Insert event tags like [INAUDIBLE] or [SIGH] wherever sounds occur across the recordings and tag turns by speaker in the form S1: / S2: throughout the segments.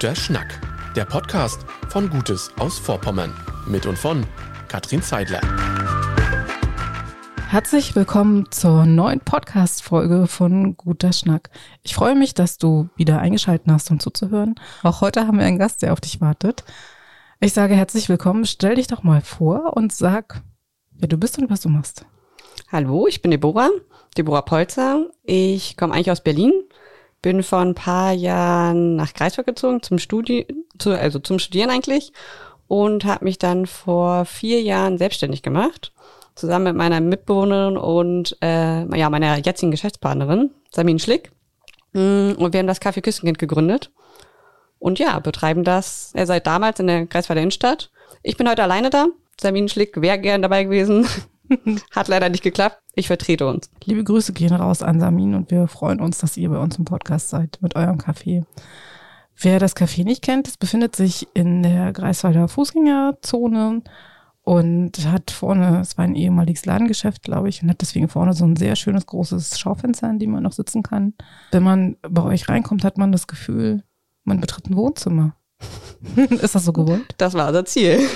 S1: Guter Schnack. Der Podcast von Gutes aus Vorpommern. Mit und von Katrin Zeidler.
S2: Herzlich willkommen zur neuen Podcast-Folge von Guter Schnack. Ich freue mich, dass du wieder eingeschaltet hast, um zuzuhören. Auch heute haben wir einen Gast, der auf dich wartet. Ich sage herzlich willkommen. Stell dich doch mal vor und sag, wer du bist und was du machst.
S3: Hallo, ich bin Deborah, Deborah Polzer. Ich komme eigentlich aus Berlin, bin vor ein paar Jahren nach Greifswald gezogen zum Studi zu, also zum Studieren eigentlich und habe mich dann vor vier Jahren selbstständig gemacht, zusammen mit meiner Mitbewohnerin und äh, ja meiner jetzigen Geschäftspartnerin Samin Schlick. Mm, Und wir haben das Café Küstenkind gegründet und ja betreiben das äh, seit damals in der Greifswalder Innenstadt. Ich bin heute alleine da. Samin Schlick wäre gern dabei gewesen, [LAUGHS] [LAUGHS] hat leider nicht geklappt. Ich vertrete uns.
S2: Liebe Grüße gehen raus an Samin und wir freuen uns, dass ihr bei uns im Podcast seid mit eurem Café. Wer das Café nicht kennt, es befindet sich in der Greifswalder Fußgängerzone und hat vorne, es war ein ehemaliges Ladengeschäft, glaube ich, und hat deswegen vorne so ein sehr schönes großes Schaufenster, in dem man noch sitzen kann. Wenn man bei euch reinkommt, hat man das Gefühl, man betritt ein Wohnzimmer. [LAUGHS] Ist das so gewollt?
S3: Das war unser Ziel. [LAUGHS]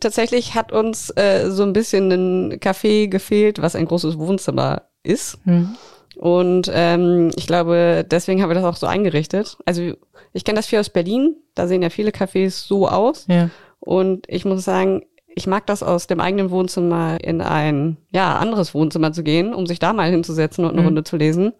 S3: Tatsächlich hat uns äh, so ein bisschen ein Café gefehlt, was ein großes Wohnzimmer ist.
S2: Hm.
S3: Und ähm, ich glaube, deswegen haben wir das auch so eingerichtet. Also ich kenne das viel aus Berlin. Da sehen ja viele Cafés so aus.
S2: Ja.
S3: Und ich muss sagen, ich mag das aus dem eigenen Wohnzimmer in ein ja anderes Wohnzimmer zu gehen, um sich da mal hinzusetzen und eine
S2: Mhm.
S3: Runde zu lesen.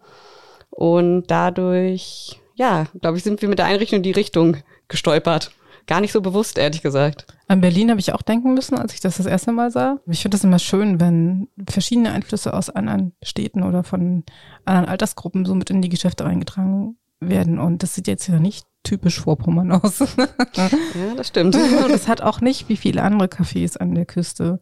S3: Und dadurch, ja, glaube ich, sind wir mit der Einrichtung in die Richtung gestolpert. Gar nicht so bewusst, ehrlich gesagt.
S2: An Berlin habe ich auch denken müssen, als ich das das erste Mal sah. Ich finde das immer schön, wenn verschiedene Einflüsse aus anderen Städten oder von anderen Altersgruppen so mit in die Geschäfte reingetragen werden. Und das sieht jetzt ja nicht typisch Vorpommern aus. [LAUGHS]
S3: Ja, das stimmt.
S2: Und es hat auch nicht wie viele andere Cafés an der Küste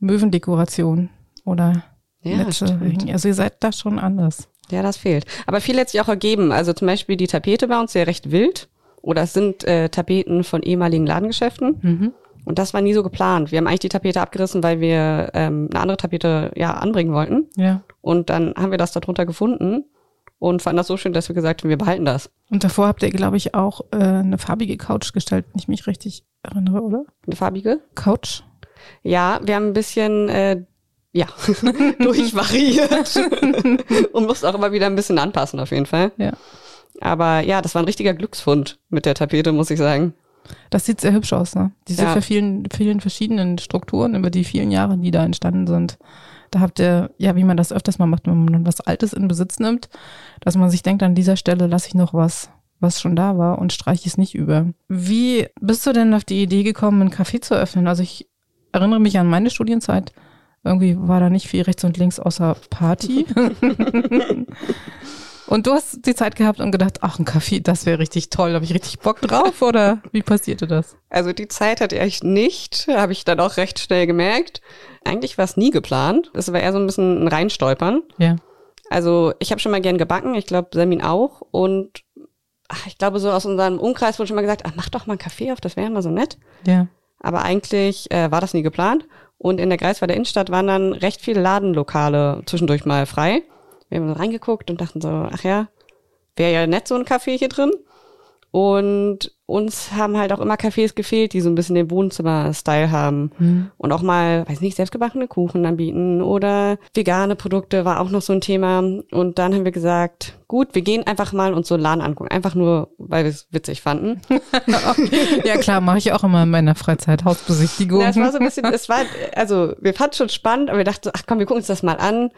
S2: Möwendekoration oder
S3: Ja,
S2: Netze. Also ihr seid da schon anders.
S3: Ja, das fehlt. Aber viel hat sich auch ergeben. Also zum Beispiel die Tapete bei uns sehr recht wild. Oder es sind äh, Tapeten von ehemaligen Ladengeschäften.
S2: Mhm.
S3: Und das war nie so geplant. Wir haben eigentlich die Tapete abgerissen, weil wir ähm, eine andere Tapete ja anbringen wollten.
S2: Ja.
S3: Und dann haben wir das darunter gefunden und fanden das so schön, dass wir gesagt haben, wir behalten das.
S2: Und davor habt ihr, glaube ich, auch äh, eine farbige Couch gestellt, wenn ich mich richtig erinnere, oder?
S3: Eine farbige.
S2: Couch?
S3: Ja, wir haben ein bisschen äh, ja [LAUGHS] durchvariiert [LAUGHS] und mussten auch immer wieder ein bisschen anpassen auf jeden Fall.
S2: Ja.
S3: Aber ja, das war ein richtiger Glücksfund mit der Tapete, muss ich sagen.
S2: Das sieht sehr hübsch aus, ne? Diese
S3: Ja.
S2: für vielen, vielen verschiedenen Strukturen über die vielen Jahre, die da entstanden sind. Da habt ihr, ja, wie man das öfters mal macht, wenn man was Altes in Besitz nimmt, dass man sich denkt, an dieser Stelle lasse ich noch was, was schon da war und streiche es nicht über. Wie bist du denn auf die Idee gekommen, ein Café zu öffnen? Also ich erinnere mich an meine Studienzeit. Irgendwie war da nicht viel rechts und links außer Party. [LAUGHS] [LAUGHS] und du hast die Zeit gehabt und gedacht, ach, ein Café, das wäre richtig toll. Da habe ich richtig Bock drauf oder [LAUGHS] wie passierte das?
S3: Also die Zeit hatte ich nicht, habe ich dann auch recht schnell gemerkt. Eigentlich war es nie geplant. Es war eher so ein bisschen ein Reinstolpern.
S2: Ja.
S3: Also ich habe schon mal gern gebacken, ich glaube Samin auch. Und ach, ich glaube, so aus unserem Umkreis wurde schon mal gesagt, ach, mach doch mal einen Kaffee auf, das wäre mal so nett.
S2: Ja.
S3: Aber eigentlich äh, war das nie geplant. Und in der Greifswalder Innenstadt waren dann recht viele Ladenlokale zwischendurch mal frei. Wir haben reingeguckt und dachten so, ach ja, wäre ja nett so ein Café hier drin. Und uns haben halt auch immer Cafés gefehlt, die so ein bisschen den Wohnzimmer-Style haben.
S2: Hm.
S3: Und auch mal, weiß nicht, selbstgebackene Kuchen anbieten oder vegane Produkte war auch noch so ein Thema. Und dann haben wir gesagt, gut, wir gehen einfach mal uns so einen Laden angucken. Einfach nur, weil wir es witzig fanden. [LAUGHS]
S2: Ja, klar, mache ich auch immer in meiner Freizeit Hausbesichtigung.
S3: Ja, es war so ein bisschen, es war, also wir fanden schon spannend, aber wir dachten so, ach komm, wir gucken uns das mal an.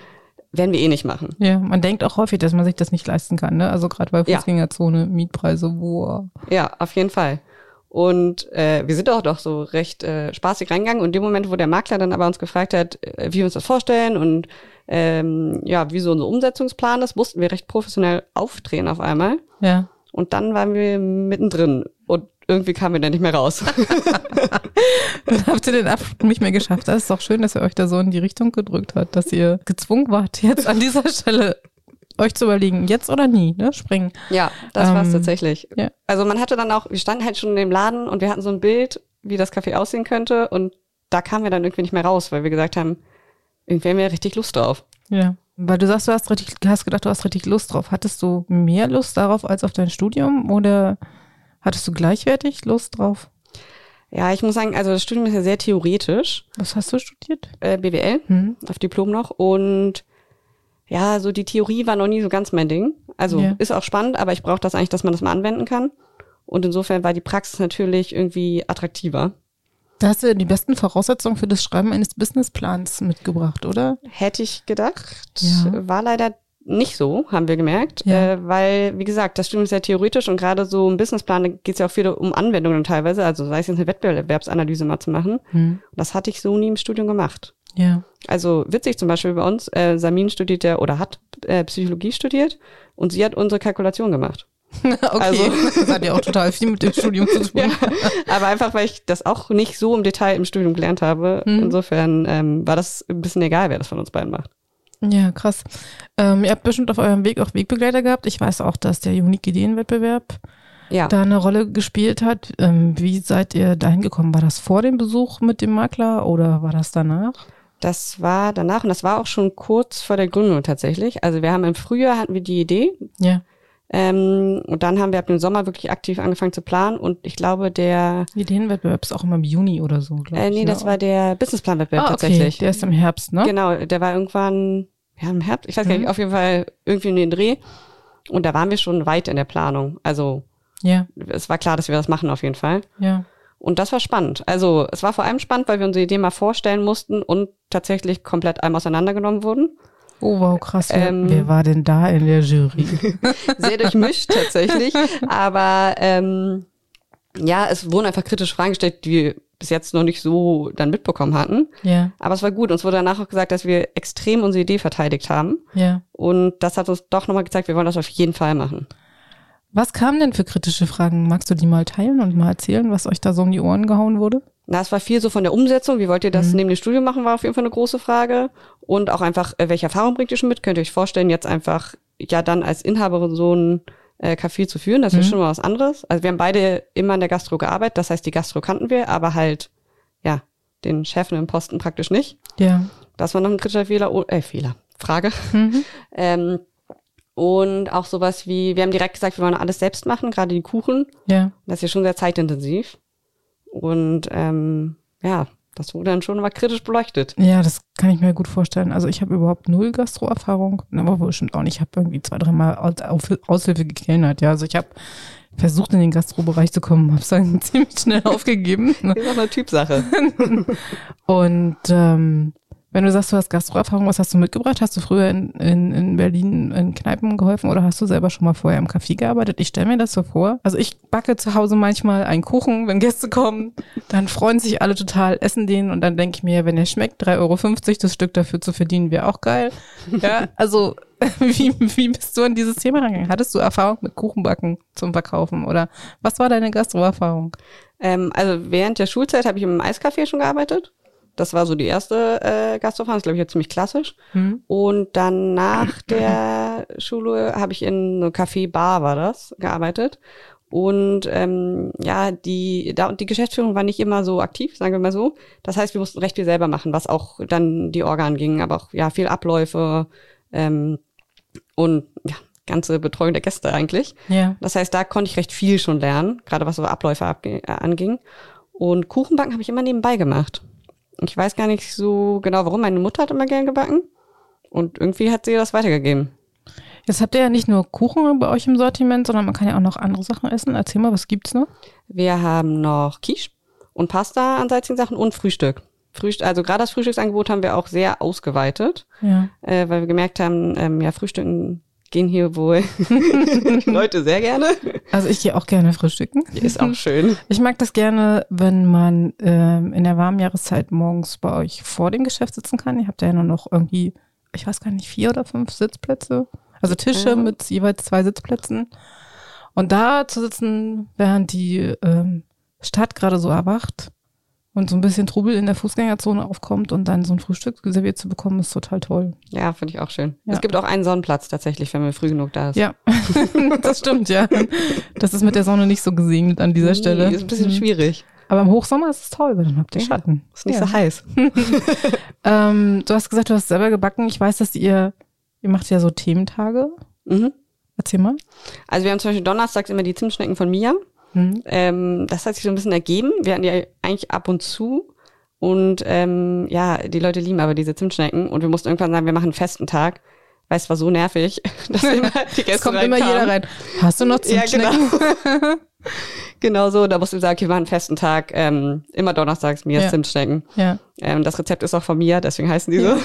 S3: Werden wir eh nicht machen.
S2: Ja, man denkt auch häufig, dass man sich das nicht leisten kann, ne? Also gerade bei
S3: Ja.
S2: Fußgängerzone, Mietpreise, wow.
S3: Ja, auf jeden Fall. Und äh, wir sind auch doch so recht äh, spaßig reingegangen. Und in dem Moment, wo der Makler dann aber uns gefragt hat, äh, wie wir uns das vorstellen und ähm, ja, wie so unser Umsetzungsplan ist, mussten wir recht professionell aufdrehen auf einmal.
S2: Ja.
S3: Und dann waren wir mittendrin irgendwie kamen wir dann nicht mehr raus.
S2: Dann [LAUGHS] [LAUGHS] habt ihr den Abschluss nicht mehr geschafft. Das ist doch schön, dass ihr euch da so in die Richtung gedrückt hat, dass ihr gezwungen wart, jetzt an dieser Stelle euch zu überlegen, jetzt oder nie, ne? Springen.
S3: ja, das
S2: Ähm,
S3: tatsächlich.
S2: ja.
S3: Also man hatte dann auch, wir standen halt schon in dem Laden und wir hatten so ein Bild, wie das Café aussehen könnte und da kamen wir dann irgendwie nicht mehr raus, weil wir gesagt haben, irgendwie haben wir richtig Lust drauf.
S2: Ja. Weil du sagst, du hast richtig, hast gedacht, du hast richtig Lust drauf. Hattest du mehr Lust darauf als auf dein Studium oder hattest du gleichwertig Lust drauf?
S3: Ja, ich muss sagen, also das Studium ist ja sehr theoretisch.
S2: Was hast du studiert?
S3: Äh, BWL,
S2: Hm?
S3: auf Diplom noch. Und ja, so die Theorie war noch nie so ganz mein Ding. Also
S2: Ja.
S3: ist auch spannend, aber ich brauche das eigentlich, dass man das mal anwenden kann. Und insofern war die Praxis natürlich irgendwie attraktiver.
S2: Da hast du ja die besten Voraussetzungen für das Schreiben eines Businessplans mitgebracht, oder?
S3: Hätte ich gedacht.
S2: Ja.
S3: War leider nicht so, haben wir gemerkt.
S2: Ja.
S3: Äh, weil, wie gesagt, das Studium ist sehr theoretisch und gerade so im Businessplan geht es ja auch viel um Anwendungen teilweise. Also sei es jetzt eine Wettbewerbsanalyse mal zu machen.
S2: Hm.
S3: Das hatte ich so nie im Studium gemacht.
S2: Ja.
S3: Also witzig zum Beispiel bei uns, äh, Samin studiert ja oder hat äh, Psychologie studiert und sie hat unsere Kalkulation gemacht. [LAUGHS]
S2: okay.
S3: Also-
S2: das hat ja auch total viel mit dem Studium zu tun. [LAUGHS]
S3: Ja, aber einfach, weil ich das auch nicht so im Detail im Studium gelernt habe.
S2: Mhm.
S3: Insofern ähm, war das ein bisschen egal, wer das von uns beiden macht.
S2: Ja, krass. Ähm, ihr habt bestimmt auf eurem Weg auch Wegbegleiter gehabt. Ich weiß auch, dass der Unique Ideenwettbewerb
S3: Ja.
S2: da eine Rolle gespielt hat. Ähm, wie seid ihr dahin gekommen? War das vor dem Besuch mit dem Makler oder war das danach?
S3: Das war danach und das war auch schon kurz vor der Gründung tatsächlich. Also wir haben im Frühjahr hatten wir die Idee
S2: Ja.
S3: Ähm, und dann haben wir ab dem Sommer wirklich aktiv angefangen zu planen und ich glaube der,
S2: Ideenwettbewerb ist auch immer im Juni oder so, glaube
S3: äh,
S2: ich.
S3: nee,
S2: ne?
S3: das war der Businessplanwettbewerb
S2: ah, okay.
S3: tatsächlich.
S2: Der ist im Herbst, ne?
S3: Genau, der war irgendwann, ja im Herbst, ich weiß gar
S2: Mhm.
S3: nicht, auf jeden Fall irgendwie in den Dreh und da waren wir schon weit in der Planung. Also
S2: Ja,
S3: es war klar, dass wir das machen auf jeden Fall.
S2: ja.
S3: Und das war spannend. Also es war vor allem spannend, weil wir unsere Idee mal vorstellen mussten und tatsächlich komplett einmal auseinandergenommen wurden.
S2: Oh, wow, krass. Wer,
S3: Ähm,
S2: wer war denn da in der Jury? [LAUGHS]
S3: Sehr durchmischt tatsächlich. Aber ähm, ja, es wurden einfach kritische Fragen gestellt, die wir bis jetzt noch nicht so dann mitbekommen hatten.
S2: ja,
S3: Aber es war gut. Uns wurde danach auch gesagt, dass wir extrem unsere Idee verteidigt haben.
S2: ja.
S3: Und das hat uns doch nochmal gezeigt, wir wollen das auf jeden Fall machen.
S2: Was kamen denn für kritische Fragen? Magst du die mal teilen und mal erzählen, was euch da so um die Ohren gehauen wurde?
S3: Na, es war viel so von der Umsetzung. Wie wollt ihr das
S2: Mhm.
S3: neben dem Studium machen, war auf jeden Fall eine große Frage. Und auch einfach, äh, welche Erfahrung bringt ihr schon mit? Könnt ihr euch vorstellen, jetzt einfach ja dann als Inhaberin so ein äh, Café zu führen? Das ist
S2: Mhm.
S3: ja schon mal was anderes. Also wir haben beide immer in der Gastro gearbeitet. Das heißt, die Gastro kannten wir, aber halt, ja, den Chef im Posten praktisch nicht.
S2: Ja.
S3: Das war noch ein kritischer Fehler. Oh, äh, Fehler. Frage.
S2: Mhm. [LAUGHS]
S3: Ähm, und auch sowas wie, wir haben direkt gesagt, wir wollen alles selbst machen, gerade die Kuchen.
S2: Ja.
S3: Das ist ja schon sehr zeitintensiv. Und ähm, ja, das wurde dann schon mal kritisch beleuchtet.
S2: Ja, das kann ich mir gut vorstellen. Also ich habe überhaupt null Gastro-Erfahrung, aber wohl bestimmt auch nicht. Ich habe irgendwie zwei, dreimal Aushilfe gekellnert. Ja, also ich habe versucht, in den Gastro-Bereich zu kommen, habe es dann [LAUGHS] ziemlich schnell aufgegeben.
S3: Das ist auch eine Typsache. [LAUGHS]
S2: Und ähm, wenn du sagst, du hast Gastro-Erfahrung, was hast du mitgebracht? Hast du früher in, in, in Berlin in Kneipen geholfen oder hast du selber schon mal vorher im Café gearbeitet? Ich stelle mir das so vor. Also ich backe zu Hause manchmal einen Kuchen, wenn Gäste kommen, dann freuen sich alle total, essen den und dann denke ich mir, wenn der schmeckt, 3,50 Euro das Stück dafür zu verdienen, wäre auch geil. [LAUGHS] Ja, also [LAUGHS] wie, wie bist du an dieses Thema rangegangen? Hattest du Erfahrung mit Kuchenbacken zum Verkaufen oder was war deine Gastro-Erfahrung?
S3: ähm, also während der Schulzeit habe ich im Eiscafé schon gearbeitet. Das war so die erste äh, Gastroerfahrung, das glaube ich jetzt ziemlich klassisch.
S2: Hm?
S3: Und dann nach der Schule habe ich in einer Café-Bar, war das, gearbeitet. Und ähm, ja, die, da, die Geschäftsführung war nicht immer so aktiv, sagen wir mal so. Das heißt, wir mussten recht viel selber machen, was auch dann die Organ ging, aber auch ja viel Abläufe ähm, und ja, ganze Betreuung der Gäste eigentlich.
S2: Ja.
S3: Das heißt, da konnte ich recht viel schon lernen, gerade was so Abläufe abge- äh, anging. Und Kuchenbacken habe ich immer nebenbei gemacht. Ich weiß gar nicht so genau warum. Meine Mutter hat immer gern gebacken. Und irgendwie hat sie das weitergegeben.
S2: Jetzt habt ihr ja nicht nur Kuchen bei euch im Sortiment, sondern man kann ja auch noch andere Sachen essen. Erzähl mal, was gibt's noch?
S3: Wir haben noch Quiche und Pasta an salzigen Sachen und Frühstück. Frühstück also gerade das Frühstücksangebot haben wir auch sehr ausgeweitet,
S2: Ja.
S3: äh, weil wir gemerkt haben, ähm, ja, Frühstücken gehen hier wohl [LAUGHS] Leute sehr gerne.
S2: Also ich gehe auch gerne frühstücken.
S3: Ist auch schön.
S2: Ich mag das gerne, wenn man ähm, in der warmen Jahreszeit morgens bei euch vor dem Geschäft sitzen kann. Ihr habt ja nur noch irgendwie, ich weiß gar nicht, vier oder fünf Sitzplätze. Also Tische
S3: Mhm.
S2: mit jeweils zwei Sitzplätzen. Und da zu sitzen, während die ähm, Stadt gerade so erwacht und so ein bisschen Trubel in der Fußgängerzone aufkommt und dann so ein Frühstück serviert zu bekommen, ist total toll.
S3: Ja, finde ich auch schön.
S2: Ja.
S3: Es gibt auch einen Sonnenplatz tatsächlich, wenn man früh genug da ist.
S2: Ja, [LAUGHS] das stimmt, ja. Das ist mit der Sonne nicht so gesegnet an dieser Stelle.
S3: Nee, Ist ein bisschen
S2: Mhm.
S3: schwierig.
S2: Aber im Hochsommer ist es toll, weil dann habt ihr
S3: Ja,
S2: Schatten.
S3: Ist nicht
S2: Ja.
S3: so heiß. [LAUGHS] [LAUGHS]
S2: Ähm, du hast gesagt, du hast selber gebacken. Ich weiß, dass ihr Ihr macht ja so Thementage.
S3: Mhm.
S2: Erzähl mal.
S3: Also wir haben zum Beispiel donnerstags immer die Zimtschnecken von Mia.
S2: Hm.
S3: Ähm, das hat sich so ein bisschen ergeben. Wir hatten die eigentlich ab und zu. Und ähm, ja, die Leute lieben aber diese Zimtschnecken. Und wir mussten irgendwann sagen, wir machen einen festen Tag. Weil es war so nervig, [LAUGHS] dass immer [LAUGHS] die Gäste
S2: Es kommt immer jeder rein. Hast du noch
S3: Ja,
S2: Zimtschnecken?
S3: genau. [LAUGHS] genau so. Da mussten wir sagen, okay, wir machen einen festen Tag. Ähm, immer donnerstags Mias
S2: Ja.
S3: Zimtschnecken.
S2: Ja.
S3: Ähm, das Rezept ist auch von Mia, deswegen heißen die so.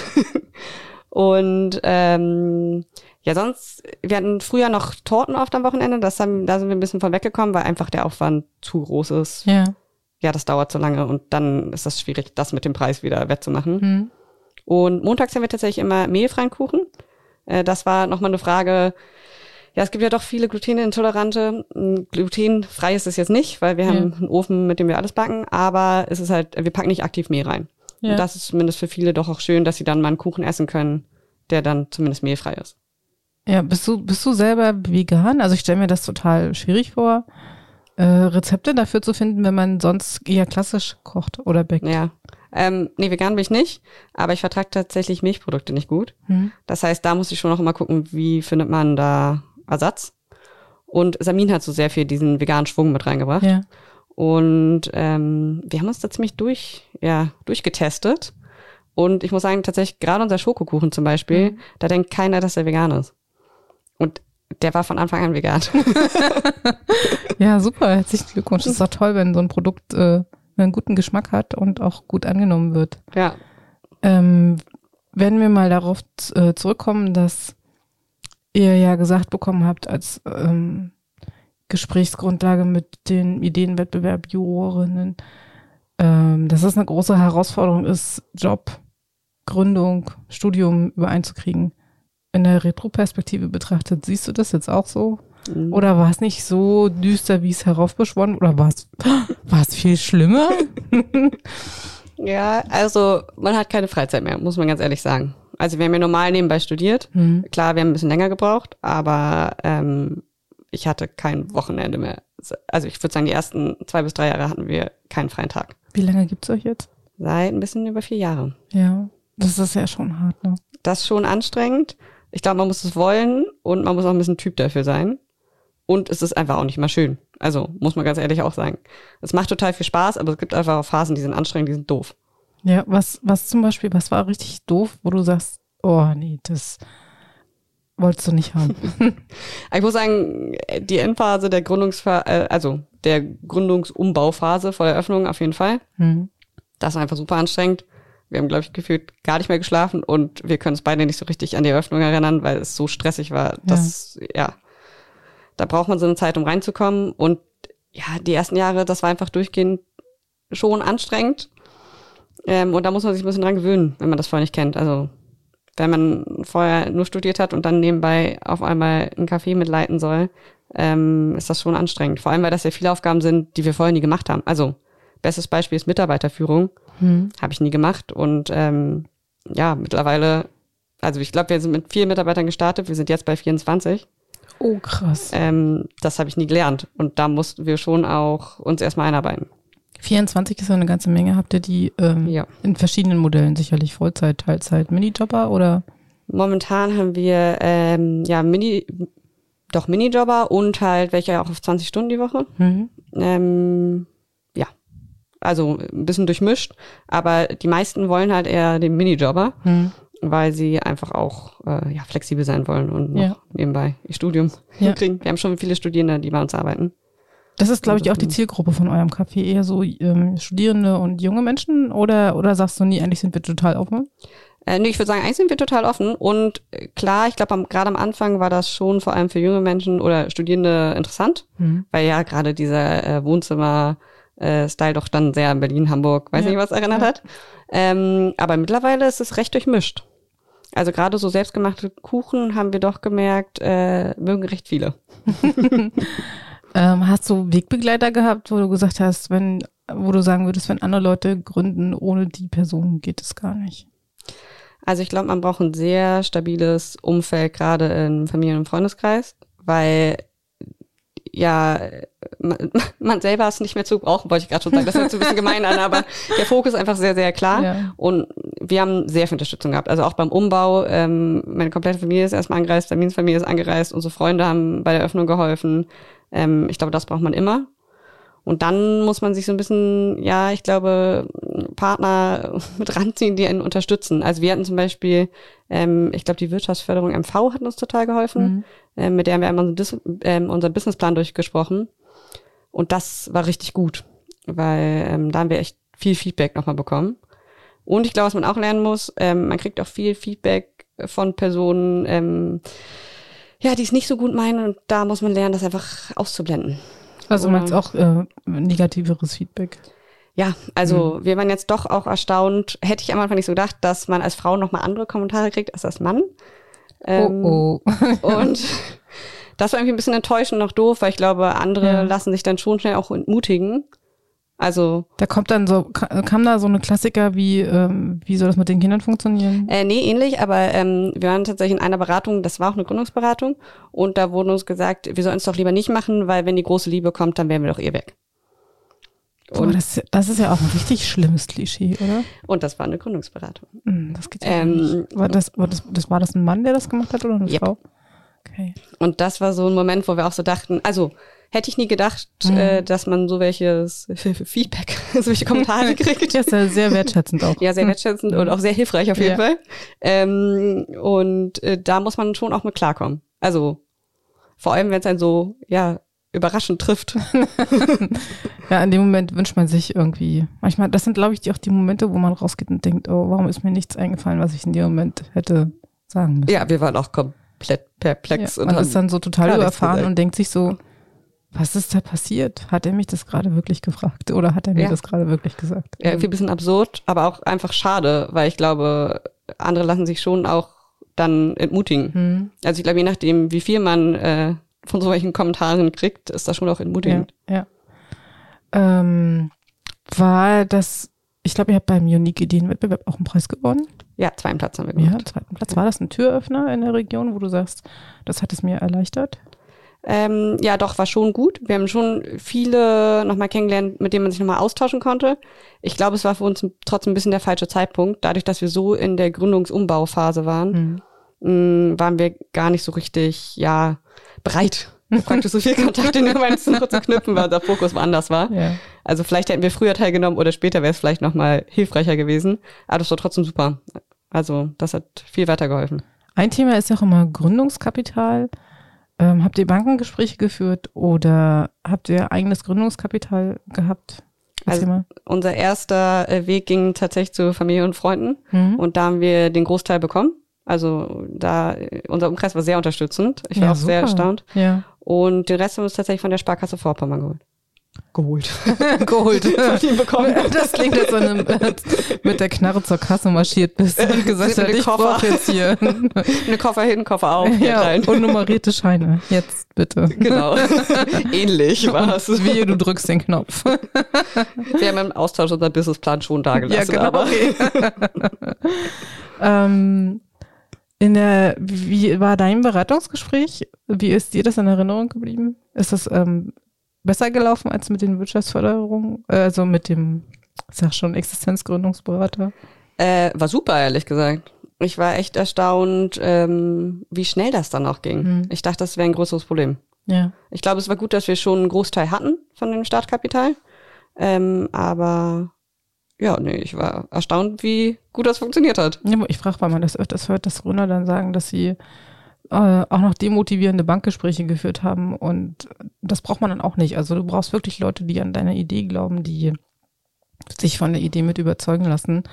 S3: Und ähm, ja, sonst, wir hatten früher noch Torten oft am Wochenende. Das haben, da sind wir ein bisschen von weggekommen, weil einfach der Aufwand zu groß ist.
S2: Ja.
S3: Ja, das dauert zu lange und dann ist das schwierig, das mit dem Preis wieder wettzumachen.
S2: Hm.
S3: Und montags haben wir tatsächlich immer mehlfreien Kuchen. Äh, das war nochmal eine Frage. Ja, es gibt ja doch viele Glutenintolerante. Glutenfrei ist es jetzt nicht, weil wir
S2: Ja.
S3: haben einen Ofen, mit dem wir alles backen. Aber es ist halt, wir packen nicht aktiv Mehl rein.
S2: Ja.
S3: Und das ist zumindest für viele doch auch schön, dass sie dann mal einen Kuchen essen können, der dann zumindest mehlfrei ist.
S2: Ja, bist du, bist du selber vegan? Also ich stelle mir das total schwierig vor, äh, Rezepte dafür zu finden, wenn man sonst eher klassisch kocht oder backt.
S3: Ja. Ähm, nee, vegan bin ich nicht, aber ich vertrage tatsächlich Milchprodukte nicht gut.
S2: Hm.
S3: Das heißt, da muss ich schon noch immer gucken, wie findet man da Ersatz. Und Samin hat so sehr viel diesen veganen Schwung mit reingebracht.
S2: Ja.
S3: Und ähm, wir haben uns da ziemlich durch, ja, durchgetestet. Und ich muss sagen, tatsächlich, gerade unser Schokokuchen zum Beispiel,
S2: Mhm.
S3: da denkt keiner, dass er vegan ist. Und der war von Anfang an vegan. [LAUGHS]
S2: ja, super, herzlichen Glückwunsch. Das ist doch toll, wenn so ein Produkt äh, einen guten Geschmack hat und auch gut angenommen wird.
S3: ja.
S2: Ähm, wenn wir mal darauf äh, zurückkommen, dass ihr ja gesagt bekommen habt als ähm, Gesprächsgrundlage mit den Ideenwettbewerb Jurorinnen, ähm, dass es eine große Herausforderung ist, Job, Gründung, Studium übereinzukriegen. In der Retroperspektive betrachtet, siehst du das jetzt auch so?
S3: Mhm.
S2: Oder war es nicht so düster, wie es heraufbeschworen? Oder war es, [GASPS] war es viel schlimmer? [LAUGHS]
S3: Ja, also man hat keine Freizeit mehr, muss man ganz ehrlich sagen. Also wir haben ja normal nebenbei studiert.
S2: Hm.
S3: Klar, wir haben ein bisschen länger gebraucht, aber ähm, ich hatte kein Wochenende mehr. Also ich würde sagen, die ersten zwei bis drei Jahre hatten wir keinen freien Tag.
S2: Wie lange gibt's euch jetzt?
S3: Seit ein bisschen über vier Jahre.
S2: Ja, das ist ja schon hart, ne?
S3: Das ist schon anstrengend. Ich glaube, man muss es wollen und man muss auch ein bisschen Typ dafür sein. Und es ist einfach auch nicht mal schön. Also muss man ganz ehrlich auch sagen. Es macht total viel Spaß, aber es gibt einfach auch Phasen, die sind anstrengend, die sind doof.
S2: Ja, was, was zum Beispiel, was war richtig doof, wo du sagst, oh nee, das wolltest du nicht haben. [LAUGHS]
S3: Ich muss sagen, die Endphase der Gründungsphase, äh, also der Gründungsumbauphase vor der Öffnung auf jeden Fall.
S2: Hm.
S3: Das war einfach super anstrengend. Wir haben, glaube ich, gefühlt gar nicht mehr geschlafen und wir können uns beide nicht so richtig an die Eröffnung erinnern, weil es so stressig war. dass ja. da braucht man so eine Zeit, um reinzukommen. Und ja, die ersten Jahre, das war einfach durchgehend schon anstrengend. Ähm, und da muss man sich ein bisschen dran gewöhnen, wenn man das vorher nicht kennt. Also wenn man vorher nur studiert hat und dann nebenbei auf einmal ein Café mitleiten soll, ähm, ist das schon anstrengend. Vor allem, weil das ja viele Aufgaben sind, die wir vorher nie gemacht haben. Also bestes Beispiel ist Mitarbeiterführung.
S2: Hm.
S3: Habe ich nie gemacht. Und ähm, ja, mittlerweile, also ich glaube, wir sind mit vier Mitarbeitern gestartet, wir sind jetzt bei 24.
S2: Oh, krass.
S3: Ähm, das habe ich nie gelernt. Und da mussten wir schon auch uns erstmal einarbeiten.
S2: 24 ist ja eine ganze Menge. Habt ihr die ähm,
S3: Ja.
S2: in verschiedenen Modellen sicherlich Vollzeit, Teilzeit, Minijobber oder?
S3: Momentan haben wir ähm, ja Mini, doch Minijobber und halt welche auch auf 20 Stunden die Woche.
S2: Hm.
S3: Ähm, also ein bisschen durchmischt, aber die meisten wollen halt eher den Minijobber,
S2: Hm.
S3: weil sie einfach auch äh, ja, flexibel sein wollen und
S2: Ja.
S3: nebenbei ihr Studium
S2: Ja. [LAUGHS]
S3: hinkriegen. Wir haben schon viele Studierende, die bei uns arbeiten.
S2: Das ist, glaube ich, auch die Zielgruppe von eurem Café. Eher so ähm, Studierende und junge Menschen oder, oder sagst du nie, eigentlich sind wir total offen?
S3: Äh, nee, ich würde sagen, eigentlich sind wir total offen. Und äh, klar, ich glaube, gerade am Anfang war das schon vor allem für junge Menschen oder Studierende interessant,
S2: Hm.
S3: weil ja gerade dieser äh, Wohnzimmer-Style doch dann sehr an Berlin, Hamburg, weiß
S2: Ja.
S3: nicht, was erinnert
S2: Ja.
S3: hat. Ähm, aber mittlerweile ist es recht durchmischt. Also gerade so selbstgemachte Kuchen haben wir doch gemerkt, äh, mögen recht viele. [LAUGHS]
S2: Ähm, hast du Wegbegleiter gehabt, wo du gesagt hast, wenn, wo du sagen würdest, wenn andere Leute gründen, ohne die Person geht es gar nicht?
S3: Also ich glaube, man braucht ein sehr stabiles Umfeld, gerade im Familien- und Freundeskreis, weil ja, man, [LAUGHS] man selber es nicht mehr zu brauchen, wollte ich gerade schon sagen. Das hört sich ein bisschen gemein an, aber [LAUGHS] der Fokus ist einfach sehr, sehr klar.
S2: Ja.
S3: Und wir haben sehr viel Unterstützung gehabt. Also auch beim Umbau. Ähm, meine komplette Familie ist erstmal angereist, Samins Familie ist angereist, unsere Freunde haben bei der Öffnung geholfen. Ähm, ich glaube, das braucht man immer. Und dann muss man sich so ein bisschen, ja, ich glaube, Partner [LAUGHS] mit ranziehen, die einen unterstützen. Also wir hatten zum Beispiel, ähm, ich glaube, die Wirtschaftsförderung MV hat uns total geholfen.
S2: Mhm.
S3: Ähm, mit der haben wir einmal unseren, ähm, unseren Businessplan durchgesprochen. Und das war richtig gut, weil ähm, da haben wir echt viel Feedback nochmal bekommen. Und ich glaube, was man auch lernen muss, ähm, man kriegt auch viel Feedback von Personen, ähm, ja, die es nicht so gut meinen und da muss man lernen, das einfach auszublenden.
S2: Also meinst auch äh, negativeres Feedback.
S3: Ja, also wir waren jetzt doch auch erstaunt, hätte ich am Anfang nicht so gedacht, dass man als Frau nochmal andere Kommentare kriegt als als Mann. Ähm,
S2: oh, oh. [LAUGHS]
S3: Und das war irgendwie ein bisschen enttäuschend noch doof, weil ich glaube, andere
S2: Ja.
S3: lassen sich dann schon schnell auch entmutigen. Also,
S2: Da kommt dann so, ka- kam da so eine Klassiker wie, ähm, wie soll das mit den Kindern funktionieren?
S3: äh, nee, ähnlich, aber ähm, wir waren tatsächlich in einer Beratung, das war auch eine Gründungsberatung, und da wurde uns gesagt, wir sollen es doch lieber nicht machen, weil wenn die große Liebe kommt, dann wären wir doch eh weg.
S2: Boah,
S3: Und,
S2: das, das ist ja auch ein richtig schlimmes Klischee, oder?
S3: und das war eine Gründungsberatung.
S2: Hm, Das geht ja
S3: Ähm,
S2: nicht. War das, war, das, das, war das ein Mann, der das gemacht hat oder eine
S3: Yep.
S2: Frau? Okay.
S3: Und das war so ein Moment, wo wir auch so dachten, also hätte ich nie gedacht,
S2: Mhm.
S3: äh, dass man so welches [LAUGHS] Feedback, [LAUGHS] so welche Kommentare [LAUGHS] kriegt.
S2: Ja, ist ja sehr wertschätzend auch.
S3: Ja, sehr wertschätzend und auch sehr hilfreich auf jeden
S2: Ja.
S3: Fall. Ähm, und äh, da muss man schon auch mit klarkommen. Also vor allem, wenn es einen so, ja, überraschend trifft.
S2: Ja, in dem Moment wünscht man sich irgendwie, manchmal, das sind, glaube ich, die, auch die Momente, wo man rausgeht und denkt, oh, warum ist mir nichts eingefallen, was ich in dem Moment hätte sagen müssen.
S3: Ja, wir waren auch komplett perplex.
S2: Ja,
S3: und
S2: man ist dann so total überfahren und denkt sich so, was ist da passiert? Hat er mich das gerade wirklich gefragt oder hat er mir
S3: Ja.
S2: das gerade wirklich gesagt?
S3: ja, irgendwie ein bisschen absurd, aber auch einfach schade, weil ich glaube, andere lassen sich schon auch dann entmutigen.
S2: Hm,
S3: Also ich glaube, je nachdem, wie viel man äh, von solchen Kommentaren kriegt, ist das schon auch
S2: ja,
S3: entmutigend.
S2: ja. Ähm, war das, ich glaube, ihr habt beim Unique Ideenwettbewerb auch einen Preis gewonnen.
S3: Ja, zweiten Platz haben wir
S2: Ja,
S3: gemacht.
S2: zweiten Platz. War das ein Türöffner in der Region, wo du sagst, das hat es mir erleichtert?
S3: Ähm, ja, doch, war schon gut. Wir haben schon viele nochmal kennengelernt, mit denen man sich nochmal austauschen konnte. Ich glaube, es war für uns trotzdem ein bisschen der falsche Zeitpunkt. Dadurch, dass wir so in der Gründungsumbauphase waren,
S2: Hm.
S3: mh, waren wir gar nicht so richtig, ja, bereit, [LAUGHS] praktisch so viel Kontakt in der zu knüpfen, weil unser Fokus woanders war.
S2: Ja.
S3: Also vielleicht hätten wir früher teilgenommen oder später wäre es vielleicht nochmal hilfreicher gewesen. Aber das war trotzdem super. Also das hat viel weitergeholfen.
S2: Ein Thema ist ja auch immer Gründungskapital. Ähm, habt ihr Bankengespräche geführt oder habt ihr eigenes Gründungskapital gehabt?
S3: Also-. Unser erster äh, Weg ging tatsächlich zu Familie und Freunden.
S2: Mhm.
S3: Und da haben wir den Großteil bekommen. Also da, äh, unser Umkreis war sehr unterstützend. Ich war
S2: Ja,
S3: auch sehr
S2: super.
S3: erstaunt.
S2: Ja.
S3: Und den Rest haben wir uns tatsächlich von der Sparkasse Vorpommern geholt. Geholt. [LAUGHS]
S2: Geholt. [LAUGHS]
S3: Bekommen.
S2: Das klingt, als wenn du mit- der Knarre zur Kasse marschiert bist und [LAUGHS] gesagt hast, ich
S3: Koffer.
S2: brauche jetzt hier.
S3: Eine Koffer hin, Koffer auf,
S2: ja,
S3: rein.
S2: und nummerierte Scheine. Jetzt bitte.
S3: Genau. Ähnlich war es.
S2: Wie du drückst den Knopf.
S3: Wir haben im Austausch unseren Businessplan schon dagelassen. Aber
S2: okay. ähm, in der, wie war dein Beratungsgespräch? Wie ist dir das in Erinnerung geblieben? Ist das ähm, besser gelaufen als mit den Wirtschaftsförderungen? Äh, Also mit dem, ich sag schon, Existenzgründungsberater?
S3: äh, war super, ehrlich gesagt. Ich war echt erstaunt, ähm, wie schnell das dann auch ging.
S2: Hm.
S3: Ich dachte, das wäre ein größeres Problem.
S2: Ja.
S3: Ich glaube, es war gut, dass wir schon einen Großteil hatten von dem Startkapital. Ähm, aber ja, nee, ich war erstaunt, wie gut das funktioniert hat.
S2: ja ich frage, weil man das öfters hört, dass Gründer dann sagen, dass sie äh, auch noch demotivierende Bankgespräche geführt haben und das braucht man dann auch nicht. Also du brauchst wirklich Leute, die an deine Idee glauben, die sich von der Idee mit überzeugen lassen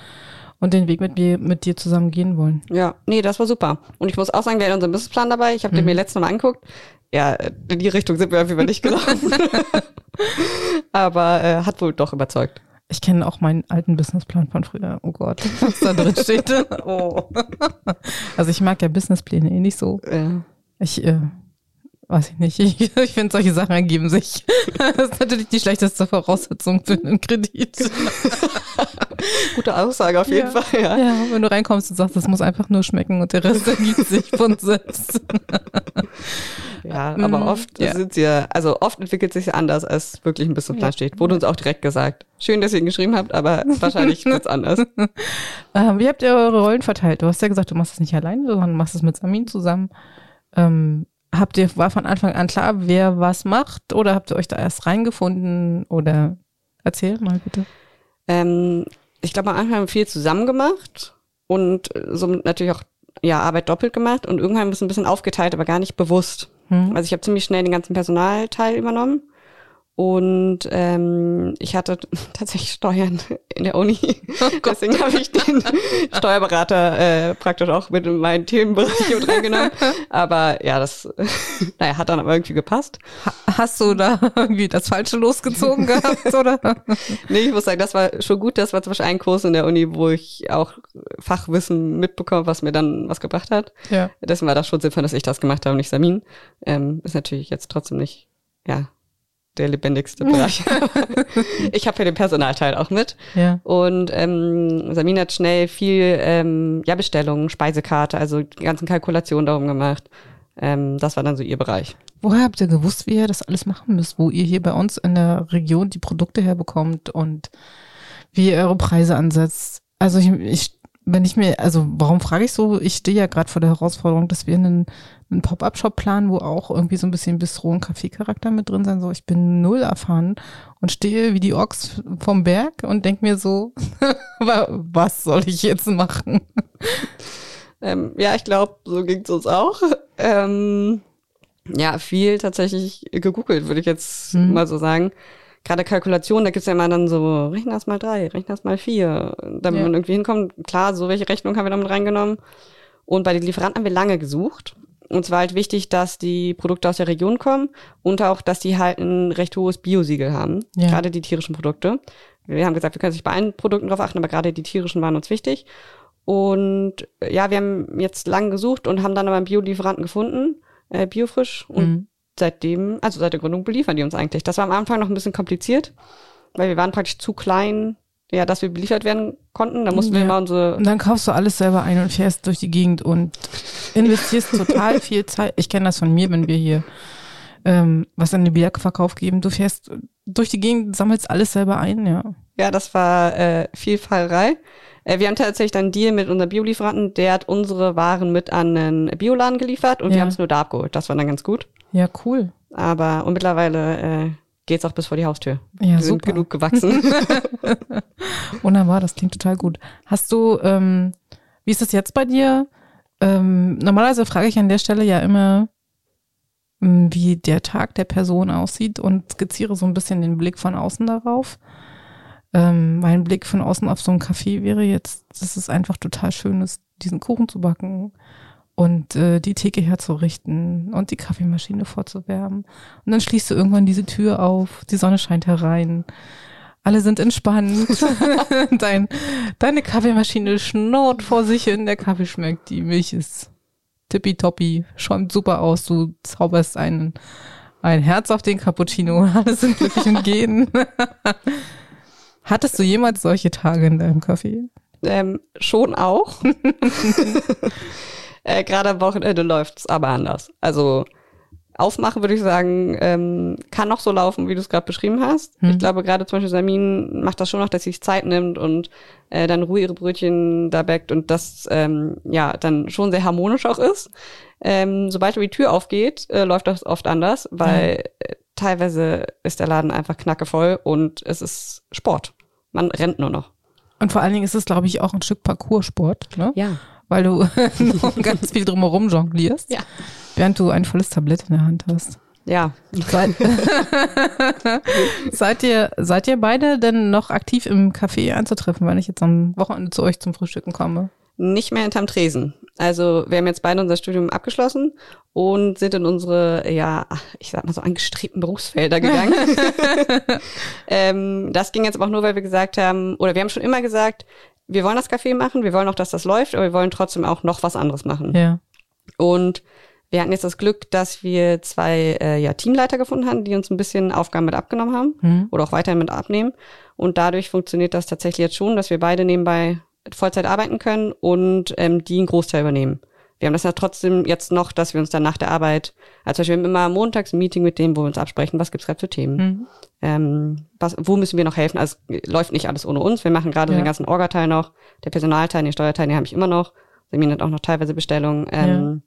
S2: und den Weg mit mir, mit dir zusammen gehen wollen.
S3: Ja, nee, das war super. Und ich muss auch sagen, wir hatten unseren Businessplan dabei. Ich habe den
S2: Mhm.
S3: mir letztes Mal angeguckt. Ja, in die Richtung sind wir auf jeden Fall nicht gelaufen. [LAUGHS] [LAUGHS] aber äh, hat wohl doch überzeugt.
S2: Ich kenne auch meinen alten Businessplan von früher. Oh Gott, [LAUGHS] was da drin steht. oh. [LAUGHS] Also ich mag ja Businesspläne eh nicht so.
S3: Ja.
S2: Ich äh, weiß ich nicht. [LAUGHS] Ich, ich finde, solche Sachen ergeben sich. Das ist natürlich die schlechteste Voraussetzung für einen Kredit.
S3: Gute Aussage auf jeden
S2: Ja.
S3: Fall, ja.
S2: Ja, wenn du reinkommst und sagst, das muss einfach nur schmecken und der Rest ergibt sich von selbst.
S3: Ja,
S2: Mhm,
S3: aber oft
S2: ja.
S3: sind sie also oft entwickelt sich ja anders, als wirklich ein bisschen Plan steht. Wurde uns auch direkt gesagt. Schön, dass ihr ihn geschrieben habt, aber [LAUGHS] wahrscheinlich wird's anders. [LAUGHS]
S2: Ähm, wie habt ihr eure Rollen verteilt? Du hast ja gesagt, du machst es nicht alleine, sondern machst es mit Samin zusammen. Ähm, habt ihr, war von Anfang an klar, wer was macht? Oder habt ihr euch da erst reingefunden? Oder erzähl mal bitte.
S3: Ähm, ich glaube, am Anfang haben wir viel zusammen gemacht und äh, somit natürlich auch ja, Arbeit doppelt gemacht und irgendwann haben wir es ein bisschen aufgeteilt, aber gar nicht bewusst.
S2: Hm?
S3: Also ich habe ziemlich schnell den ganzen Personalteil übernommen und ähm, ich hatte [LAUGHS] tatsächlich Steuern in der Uni. Deswegen habe ich den [LAUGHS] Steuerberater äh, praktisch auch mit in meinen Themenbereich mit reingenommen. [LAUGHS] Aber ja, das naja, hat dann aber irgendwie gepasst.
S2: Ha- Hast du da irgendwie das Falsche losgezogen gehabt, oder?
S3: Nee, ich muss sagen, das war schon gut. Das war zum Beispiel ein Kurs in der Uni, wo ich auch Fachwissen mitbekomme, was mir dann was gebracht hat.
S2: Ja.
S3: Deswegen war das schon sinnvoll, dass ich das gemacht habe und nicht Samin. Ähm, ist natürlich jetzt trotzdem nicht, ja, der lebendigste Bereich. [LAUGHS] ich habe ja den Personalteil auch mit.
S2: Ja.
S3: Und ähm, Samin hat schnell viel ähm, ja, Bestellungen, Speisekarte, also die ganzen Kalkulationen darum gemacht. Ähm, das war dann so ihr Bereich.
S2: Woher habt ihr gewusst, wie ihr das alles machen müsst? Wo ihr hier bei uns in der Region die Produkte herbekommt und wie ihr eure Preise ansetzt? Also ich, ich wenn ich mir, also warum frage ich so? Ich stehe ja gerade vor der Herausforderung, dass wir einen, einen Pop-up-Shop planen, wo auch irgendwie so ein bisschen Bistro- und Kaffeecharakter mit drin sein soll. Ich bin null erfahren und stehe wie die Ochs vom Berg und denk mir so, [LAUGHS] wa- was soll ich jetzt machen?
S3: Ähm, ja, ich glaube, so ging's uns auch. Ähm, ja, viel tatsächlich gegoogelt, würde ich jetzt
S2: Mhm.
S3: mal so sagen. Gerade Kalkulation, da gibt's ja immer dann so, rechnen das mal drei, rechnen das mal vier, damit
S2: Ja.
S3: man irgendwie hinkommt. Klar, so welche Rechnung haben wir damit reingenommen. Und bei den Lieferanten haben wir lange gesucht. Und zwar halt wichtig, dass die Produkte aus der Region kommen und auch, dass die halt ein recht hohes Biosiegel haben.
S2: Ja.
S3: Gerade die tierischen Produkte. Wir haben gesagt, wir können sich bei allen Produkten drauf achten, aber gerade die tierischen waren uns wichtig. Und äh, ja, wir haben jetzt lang gesucht und haben dann aber einen Biolieferanten gefunden, äh, Biofrisch. Und
S2: Mhm.
S3: seitdem, also seit der Gründung beliefern die uns eigentlich. Das war am Anfang noch ein bisschen kompliziert, weil wir waren praktisch zu klein, ja, dass wir beliefert werden konnten. Da mussten wir
S2: Ja.
S3: immer unsere
S2: Und dann kaufst du alles selber ein und fährst durch die Gegend und investierst [LAUGHS] total viel Zeit. Ich kenne das von mir, wenn wir hier ähm, was an den Bergverkauf geben. Du fährst durch die Gegend, sammelst alles selber ein, ja.
S3: Ja, das war äh, viel Fallerei. Äh, wir haben tatsächlich dann einen Deal mit unserem Biolieferanten, der hat unsere Waren mit an einen Bioladen geliefert und
S2: Ja.
S3: wir haben es nur da abgeholt. Das war dann ganz gut.
S2: Ja, cool.
S3: Aber und mittlerweile äh, geht's auch bis vor die Haustür.
S2: Ja,
S3: wir sind genug gewachsen. [LAUGHS]
S2: Wunderbar, das klingt total gut. Hast du, ähm, wie ist es jetzt bei dir? Ähm, normalerweise frage ich an der Stelle ja immer, ähm, wie der Tag der Person aussieht und skizziere so ein bisschen den Blick von außen darauf. Ähm, mein Blick von außen auf so ein Café wäre jetzt, dass es einfach total schön ist, diesen Kuchen zu backen und äh, die Theke herzurichten und die Kaffeemaschine vorzuwärmen. Und dann schließt du irgendwann diese Tür auf, die Sonne scheint herein. Alle sind entspannt. [LAUGHS] [LAUGHS] Dein, deine Kaffeemaschine schnurrt vor sich hin, der Kaffee schmeckt, die Milch ist tippitoppi, schäumt super aus, du zauberst einen, ein Herz auf den Cappuccino, [LAUGHS] alle sind glücklich und gehen. Hattest du jemals solche Tage in deinem Kaffee?
S3: ähm, schon auch. Äh, Gerade am Wochenende läuft's aber anders. Also aufmachen würde ich sagen, ähm, kann noch so laufen, wie du es gerade beschrieben hast.
S2: Mhm.
S3: Ich glaube, gerade zum Beispiel Samin macht das schon noch, dass sie sich Zeit nimmt und äh, dann Ruhe ihre Brötchen da backt und das ähm, ja dann schon sehr harmonisch auch ist. Ähm, sobald die Tür aufgeht, äh, läuft das oft anders, weil äh, teilweise ist der Laden einfach knackevoll und es ist Sport. Man rennt nur noch.
S2: Und vor allen Dingen ist es, glaube ich, auch ein Stück Parcoursport, ne?
S3: Ja.
S2: Weil du [LAUGHS] ganz viel drumherum jonglierst,
S3: Ja.
S2: während du ein volles Tablett in der Hand hast.
S3: Ja,
S2: Seid, [LAUGHS] seid, ihr, seid ihr beide denn noch aktiv im Café anzutreffen, wenn ich jetzt am Wochenende zu euch zum Frühstücken komme?
S3: nicht mehr hinterm Tresen. Also wir haben jetzt beide unser Studium abgeschlossen und sind in unsere, ja, ich sag mal so angestrebten Berufsfelder gegangen. [LAUGHS] ähm, das ging jetzt aber auch nur, weil wir gesagt haben, oder wir haben schon immer gesagt, wir wollen das Café machen, wir wollen auch, dass das läuft, aber wir wollen trotzdem auch noch was anderes machen.
S2: Ja.
S3: Und wir hatten jetzt das Glück, dass wir zwei äh, ja, Teamleiter gefunden haben, die uns ein bisschen Aufgaben mit abgenommen haben
S2: Hm.
S3: oder auch weiterhin mit abnehmen. Und dadurch funktioniert das tatsächlich jetzt schon, dass wir beide nebenbei Vollzeit arbeiten können und ähm, die einen Großteil übernehmen. Wir haben das ja trotzdem jetzt noch, dass wir uns dann nach der Arbeit, also zum Beispiel wir haben immer montags ein Meeting mit denen, wo wir uns absprechen, was gibt's gerade für Themen,
S2: Mhm.
S3: ähm, was, wo müssen wir noch helfen. Also es läuft nicht alles ohne uns. Wir machen gerade
S2: Ja.
S3: den ganzen Orga-Teil noch, der Personalteil, den Steuerteil, den habe ich immer noch. Samin hat auch noch teilweise Bestellungen. Ähm,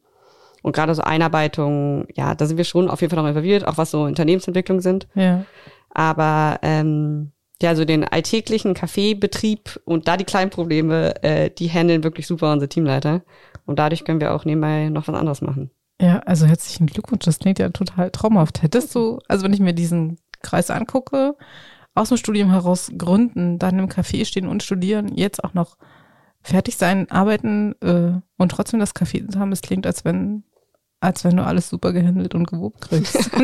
S3: Und gerade so Einarbeitung, ja, da sind wir schon auf jeden Fall noch involviert, auch was so Unternehmensentwicklung sind.
S2: Ja.
S3: Aber ähm, ja, so den alltäglichen Kaffeebetrieb und da die kleinen Probleme, äh, die handeln wirklich super unsere Teamleiter. Und dadurch können wir auch nebenbei noch was anderes machen.
S2: Ja, also herzlichen Glückwunsch. Das klingt ja total traumhaft. Hättest du, also wenn ich mir diesen Kreis angucke, aus dem Studium heraus gründen, dann im Café stehen und studieren, jetzt auch noch fertig sein, arbeiten äh, und trotzdem das Café zu haben, es klingt, als wenn, als wenn du alles super gehandelt und gewobt kriegst. [LAUGHS]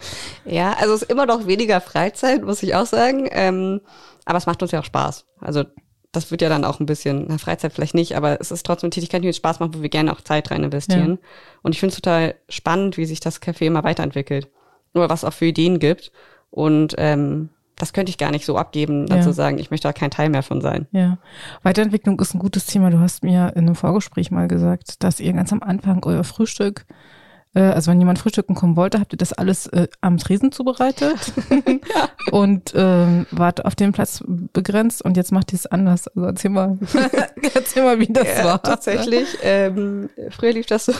S2: [LAUGHS]
S3: Ja, also es ist immer noch weniger Freizeit, muss ich auch sagen. Ähm, aber es macht uns ja auch Spaß. Also das wird ja dann auch ein bisschen, na, Freizeit vielleicht nicht, aber es ist trotzdem eine Tätigkeit, die uns Spaß macht, wo wir gerne auch Zeit rein investieren. Und ich finde es total spannend, wie sich das Café immer weiterentwickelt. Oder was es auch für Ideen gibt. Und ähm, das könnte ich gar nicht so abgeben, dann
S2: Ja.
S3: zu sagen, ich möchte da kein Teil mehr von sein.
S2: Ja, Weiterentwicklung ist ein gutes Thema. Du hast mir in einem Vorgespräch mal gesagt, dass ihr ganz am Anfang euer Frühstück, also wenn jemand frühstücken kommen wollte, habt ihr das alles äh, am Tresen zubereitet [LAUGHS] und ähm, wart auf den Platz begrenzt und jetzt macht ihr es anders. Also erzähl mal, [LAUGHS] erzähl mal, wie das
S3: Ja,
S2: war.
S3: Tatsächlich. Ähm, früher lief das so,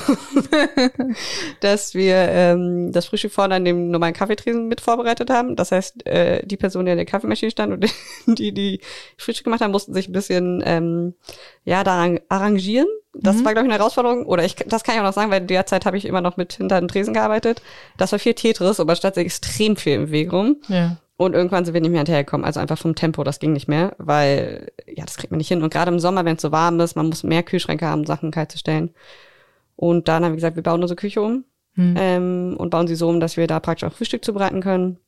S3: [LAUGHS] dass wir ähm, das Frühstück vorne an dem normalen Kaffeetresen mit vorbereitet haben. Das heißt, äh, die Person, die an der Kaffeemaschine stand und die, die Frühstück gemacht haben, mussten sich ein bisschen ähm, ja daran arrangieren. Das
S2: Mhm.
S3: war, glaube ich, eine Herausforderung. Oder ich, das kann ich auch noch sagen, weil derzeit habe ich immer noch mit hinter den Tresen gearbeitet. Das war viel Tetris, aber statt extrem viel im Weg rum.
S2: Ja,
S3: Und irgendwann sind wir nicht mehr hinterhergekommen. Also einfach vom Tempo, das ging nicht mehr, weil, ja, das kriegt man nicht hin. Und gerade im Sommer, wenn es so warm ist, man muss mehr Kühlschränke haben, Sachen kalt zu stellen. Und dann haben wir gesagt, wir bauen unsere Küche um
S2: Hm.
S3: ähm, und bauen sie so um, dass wir da praktisch auch Frühstück zubereiten können.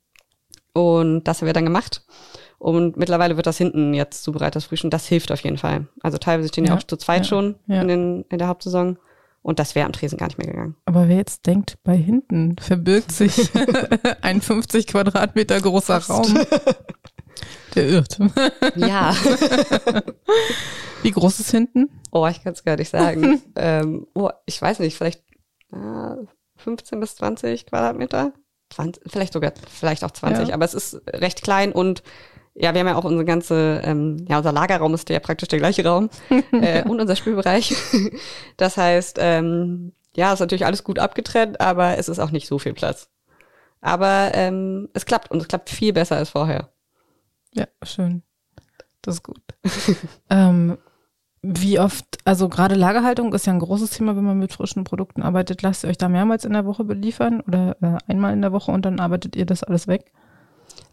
S3: Und das haben wir dann gemacht. Und mittlerweile wird das hinten jetzt zubereitet, das Frühstück. Das hilft auf jeden Fall. Also teilweise stehen ja,
S2: Ja,
S3: auch zu zweit
S2: ja,
S3: schon
S2: ja.
S3: In, den, in der Hauptsaison. Und das wäre am Tresen gar nicht mehr gegangen.
S2: aber wer jetzt denkt, bei hinten verbirgt sich [LAUGHS] ein 50 Quadratmeter großer Raum, der irrt.
S3: Ja.
S2: Wie groß ist hinten?
S3: Oh, ich kann es gar nicht sagen. [LAUGHS] ähm, oh, ich weiß nicht, vielleicht äh, 15 bis 20 Quadratmeter. 20, vielleicht sogar, vielleicht auch 20,
S2: Ja.
S3: aber es ist recht klein und ja, wir haben ja auch unsere ganze, ähm, ja, unser Lagerraum ist ja praktisch der gleiche Raum [LAUGHS] äh, und unser Spielbereich. [LAUGHS] Das heißt, ähm, ja, ist natürlich alles gut abgetrennt, aber es ist auch nicht so viel Platz. Aber ähm, es klappt und es klappt viel besser als vorher.
S2: Ja, schön. Das ist gut. [LAUGHS] ähm, wie oft, also gerade Lagerhaltung ist ja ein großes Thema, wenn man mit frischen Produkten arbeitet. Lasst ihr euch da mehrmals in der Woche beliefern oder äh, einmal in der Woche und dann arbeitet ihr das alles weg?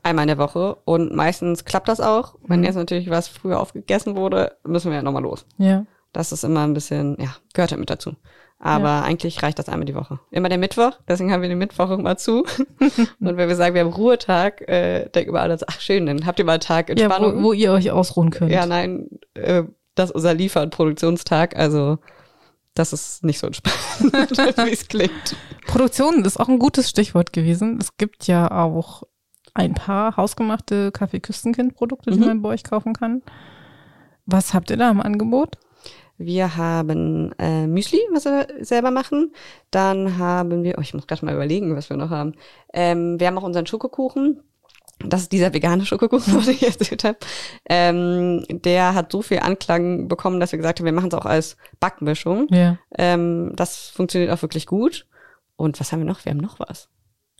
S3: Einmal in der Woche und meistens klappt das auch. Wenn
S2: Mhm.
S3: jetzt natürlich was früher aufgegessen wurde, müssen wir ja nochmal los.
S2: Ja.
S3: Das ist immer ein bisschen, ja, gehört halt mit dazu. Aber eigentlich reicht das einmal die Woche. Immer der Mittwoch, deswegen haben wir den Mittwoch immer zu. [LAUGHS] und wenn wir sagen, wir haben Ruhetag, äh, denken wir alle, so, ach schön, dann habt ihr mal einen Tag
S2: Ja,
S3: Entspannung.
S2: wo, wo ihr euch ausruhen könnt.
S3: ja, nein, äh, das ist unser Liefer- und Produktionstag, also das ist nicht so entspannt, [LAUGHS] wie es klingt.
S2: Produktion ist auch ein gutes Stichwort gewesen. Es gibt ja auch ein paar hausgemachte Kaffee-Küstenkind-Produkte, die
S3: Mhm.
S2: man bei euch kaufen kann. Was habt ihr da im Angebot?
S3: Wir haben äh, Müsli, was wir selber machen. Dann haben wir, oh, ich muss gerade mal überlegen, was wir noch haben. Ähm, wir haben auch unseren Schokokuchen. Das ist dieser vegane Schokokuchen, [LAUGHS] was ich erzählt habe. Ähm, der hat so viel Anklang bekommen, dass wir gesagt haben, wir machen es auch als Backmischung.
S2: Ja.
S3: Ähm, das funktioniert auch wirklich gut. Und was haben wir noch? Wir haben noch was.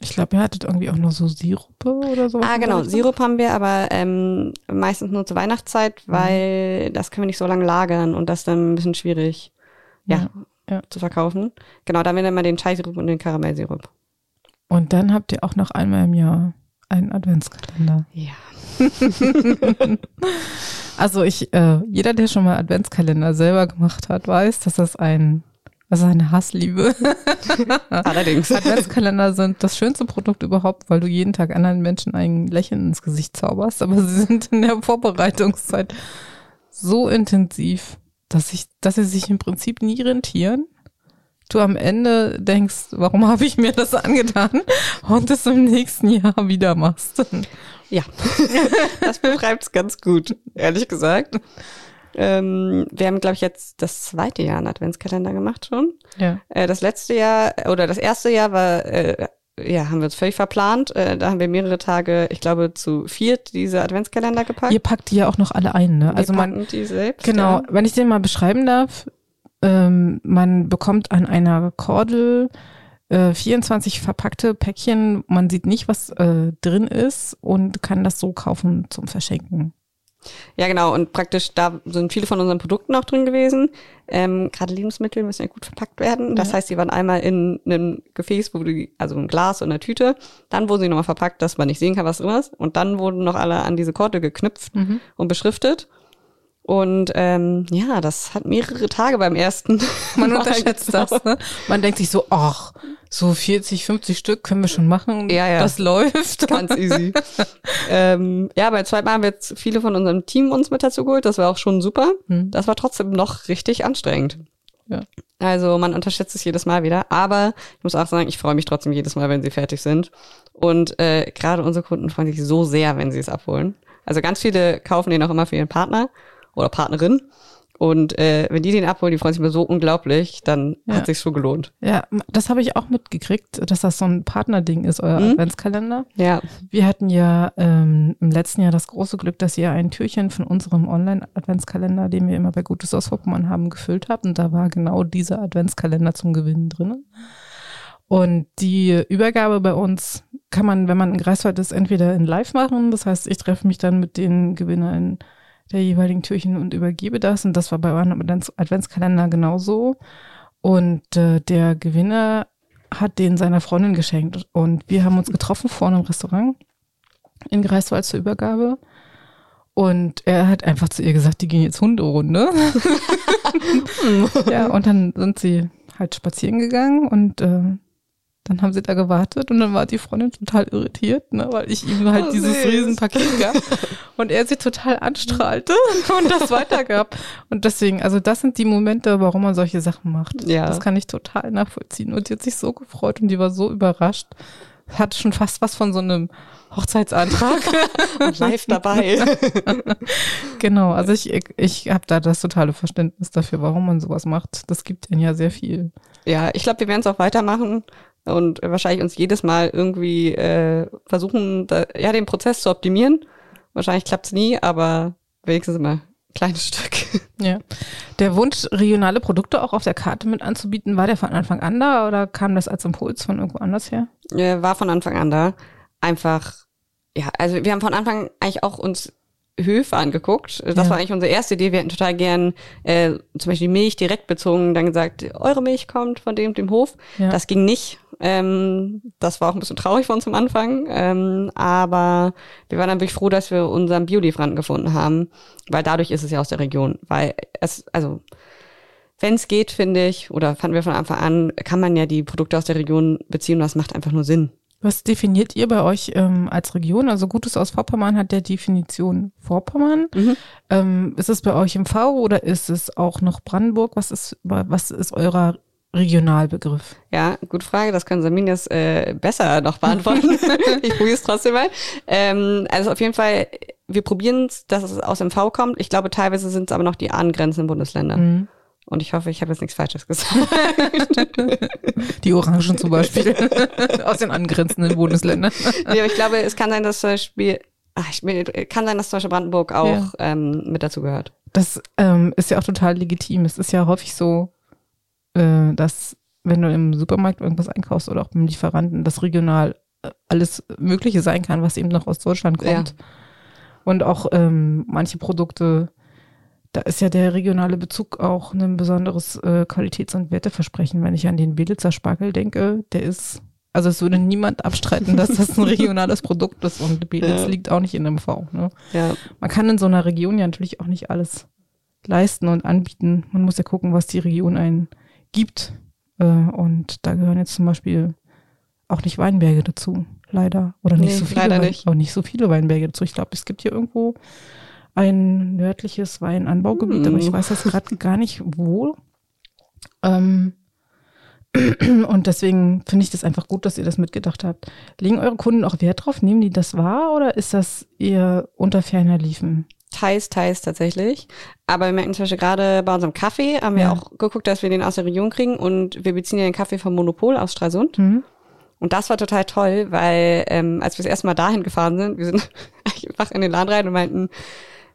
S2: Ich glaube, ihr hattet irgendwie auch noch so Sirupe oder so.
S3: Ah, genau. Sirup haben wir, aber ähm, meistens nur zur Weihnachtszeit, weil das können wir nicht so lange lagern und das ist dann ein bisschen schwierig, ja,
S2: ja.
S3: zu verkaufen. Genau, da haben wir dann mal den Chai-Sirup und den Karamellsirup.
S2: Und dann habt ihr auch noch einmal im Jahr einen Adventskalender.
S3: Ja. [LAUGHS]
S2: Also ich, äh, jeder, der schon mal Adventskalender selber gemacht hat, weiß, dass das ein, das ist eine Hassliebe. [LAUGHS]
S3: Allerdings.
S2: Adventskalender sind das schönste Produkt überhaupt, weil du jeden Tag anderen Menschen ein Lächeln ins Gesicht zauberst, aber sie sind in der Vorbereitungszeit so intensiv, dass ich, dass sie sich im Prinzip nie rentieren. Du am Ende denkst, warum habe ich mir das angetan und es im nächsten Jahr wieder machst.
S3: Ja, [LAUGHS] das beschreibt es ganz gut, ehrlich gesagt. Ähm, wir haben, glaube ich, jetzt das zweite Jahr einen Adventskalender gemacht schon.
S2: Ja.
S3: Äh, das letzte Jahr oder das erste Jahr war, äh, ja, haben wir uns völlig verplant. Äh, da haben wir mehrere Tage, ich glaube, zu viert diese Adventskalender gepackt.
S2: Ihr packt die ja auch noch alle ein, ne? Also
S3: wir
S2: man,
S3: packen die selbst.
S2: genau,
S3: Ja.
S2: wenn ich den mal beschreiben darf, ähm, man bekommt an einer Kordel äh, 24 verpackte Päckchen. Man sieht nicht, was äh, drin ist und kann das so kaufen zum Verschenken.
S3: Ja, genau. Und praktisch da sind viele von unseren Produkten auch drin gewesen. Ähm, Gerade Lebensmittel müssen ja gut verpackt werden. Das
S2: Ja.
S3: heißt, die waren einmal in einem Gefäß, wo die, also ein Glas und eine Tüte. Dann wurden sie nochmal verpackt, dass man nicht sehen kann, was drin ist. Und dann wurden noch alle an diese Kordel geknüpft und beschriftet. Und ähm, ja, das hat mehrere Tage beim ersten. [LAUGHS]
S2: Man unterschätzt das, ne? Man denkt sich so, ach, so 40, 50 Stück können wir schon machen.
S3: Ja, ja.
S2: Das läuft.
S3: Ganz easy. [LAUGHS] ähm, ja, beim zweiten Mal haben wir jetzt viele von unserem Team uns mit dazu geholt. Das war auch schon super.
S2: Hm.
S3: Das war trotzdem noch richtig anstrengend.
S2: Ja.
S3: Also man unterschätzt es jedes Mal wieder. Aber ich muss auch sagen, ich freue mich trotzdem jedes Mal, wenn sie fertig sind. Und äh, gerade unsere Kunden freuen sich so sehr, wenn sie es abholen. Also ganz viele kaufen den auch immer für ihren Partner oder Partnerin. Und äh, wenn die den abholen, die freuen sich immer so unglaublich, dann
S2: Ja.
S3: hat sich schon gelohnt.
S2: Ja, das habe ich auch mitgekriegt, dass das so ein Partnerding ist, euer
S3: Mhm.
S2: Adventskalender.
S3: Ja.
S2: Wir hatten ja ähm, im letzten Jahr das große Glück, dass ihr ein Türchen von unserem Online-Adventskalender, den wir immer bei Gutes aus Vorpommern haben, gefüllt habt. Und da war genau dieser Adventskalender zum Gewinnen drin. Und die Übergabe bei uns kann man, wenn man in Greifswald ist, entweder in Live machen. Das heißt, ich treffe mich dann mit den Gewinnern der jeweiligen Türchen und übergebe das. Und das war bei Advents- Adventskalender genauso. Und äh, der Gewinner hat den seiner Freundin geschenkt. Und wir haben uns getroffen vor einem Restaurant in Greifswald zur Übergabe. Und er hat einfach zu ihr gesagt, die gehen jetzt Hunderunde. [LAUGHS] ja, und dann sind sie halt spazieren gegangen und äh, dann haben sie da gewartet und dann war die Freundin total irritiert, ne, weil ich ihm halt
S3: Oh,
S2: dieses. Riesenpaket gab und er sie total anstrahlte und das weitergab. Und deswegen, also das sind die Momente, warum man solche Sachen macht.
S3: Ja.
S2: Das kann ich total nachvollziehen. Und die hat sich so gefreut und die war so überrascht. Hat schon fast was von so einem Hochzeitsantrag. [LAUGHS]
S3: Und live dabei. [LAUGHS]
S2: genau, also ich, ich habe da das totale Verständnis dafür, warum man sowas macht. Das gibt ihnen ja sehr viel.
S3: Ja, ich glaube, wir werden es auch weitermachen und wahrscheinlich uns jedes Mal irgendwie äh, versuchen, da, ja, den Prozess zu optimieren. Wahrscheinlich klappt's nie, aber wenigstens immer ein kleines [LAUGHS] Stück.
S2: Ja. Der Wunsch, regionale Produkte auch auf der Karte mit anzubieten, war der von Anfang an da oder kam das als Impuls von irgendwo anders her?
S3: Äh, war von Anfang an da. Einfach, ja, also wir haben von Anfang eigentlich auch uns Höfe angeguckt. Das
S2: Ja.
S3: war eigentlich unsere erste Idee. Wir hätten total gern äh, zum Beispiel Milch direkt bezogen, dann gesagt, eure Milch kommt von dem, dem Hof.
S2: Ja.
S3: Das ging nicht. Ähm, das war auch ein bisschen traurig für uns am Anfang. Ähm, aber wir waren dann wirklich froh, dass wir unseren Biolieferanten gefunden haben, weil dadurch ist es ja aus der Region. Weil es, also wenn es geht, finde ich, oder fanden wir von Anfang an, kann man ja die Produkte aus der Region beziehen und das macht einfach nur Sinn.
S2: Was definiert ihr bei euch ähm, als Region? Also Gutes aus Vorpommern hat der Definition Vorpommern.
S3: Mhm.
S2: Ähm, ist es bei euch im V oder ist es auch noch Brandenburg? Was ist, was ist eurer Regionalbegriff?
S3: Ja, gute Frage. Das können Samin jetzt äh, besser noch beantworten. [LAUGHS] ich probiere es trotzdem mal. Ähm, also auf jeden Fall, wir probieren es, dass es aus MV kommt. Ich glaube, teilweise sind es aber noch die angrenzenden Bundesländer.
S2: Mhm.
S3: Und ich hoffe, ich habe jetzt nichts Falsches gesagt. [LAUGHS]
S2: Die Orangen zum Beispiel [LAUGHS] aus den angrenzenden Bundesländern.
S3: nee, aber ich glaube, es kann sein, dass zum Beispiel, ach, ich, kann sein, dass zum Beispiel Brandenburg auch
S2: Ja.
S3: ähm, mit dazu gehört.
S2: Das ähm, ist ja auch total legitim. Es ist ja häufig so, äh, dass wenn du im Supermarkt irgendwas einkaufst oder auch beim Lieferanten, das regional äh, alles Mögliche sein kann, was eben noch aus Deutschland kommt. Und auch ähm, manche Produkte, da ist ja der regionale Bezug auch ein besonderes äh, Qualitäts- und Werteversprechen. Wenn ich an den Belitzer Spargel denke, der ist, also es würde niemand abstreiten, dass das ein regionales Produkt ist und Belitz
S3: Ja.
S2: liegt auch nicht in MV. Ne?
S3: Ja.
S2: Man kann in so einer Region ja natürlich auch nicht alles leisten und anbieten. Man muss ja gucken, was die Region einen gibt. Äh, Und da gehören jetzt zum Beispiel auch nicht Weinberge dazu, leider. Oder nicht
S3: Nee,
S2: so viele.
S3: leider nicht.
S2: Auch nicht so viele Weinberge dazu. Ich glaube, es gibt hier irgendwo ein nördliches Weinanbaugebiet, aber ich
S3: Hm.
S2: weiß jetzt gerade gar nicht wo. Ähm, [CLEARS THROAT] und deswegen finde ich das einfach gut, dass ihr das mitgedacht habt. Legen eure Kunden auch Wert drauf? Nehmen die das wahr oder ist das eher unter ferner Liefen?
S3: Teils, teils tatsächlich. Aber wir merken zum Beispiel gerade bei unserem Kaffee, haben wir
S2: Ja.
S3: auch geguckt, dass wir den aus der Region kriegen und wir beziehen ja den Kaffee vom Monopol aus Stralsund.
S2: Mhm.
S3: Und das war total toll, weil ähm, als wir das erste Mal dahin gefahren sind, wir sind [LAUGHS] einfach in den Laden rein und meinten,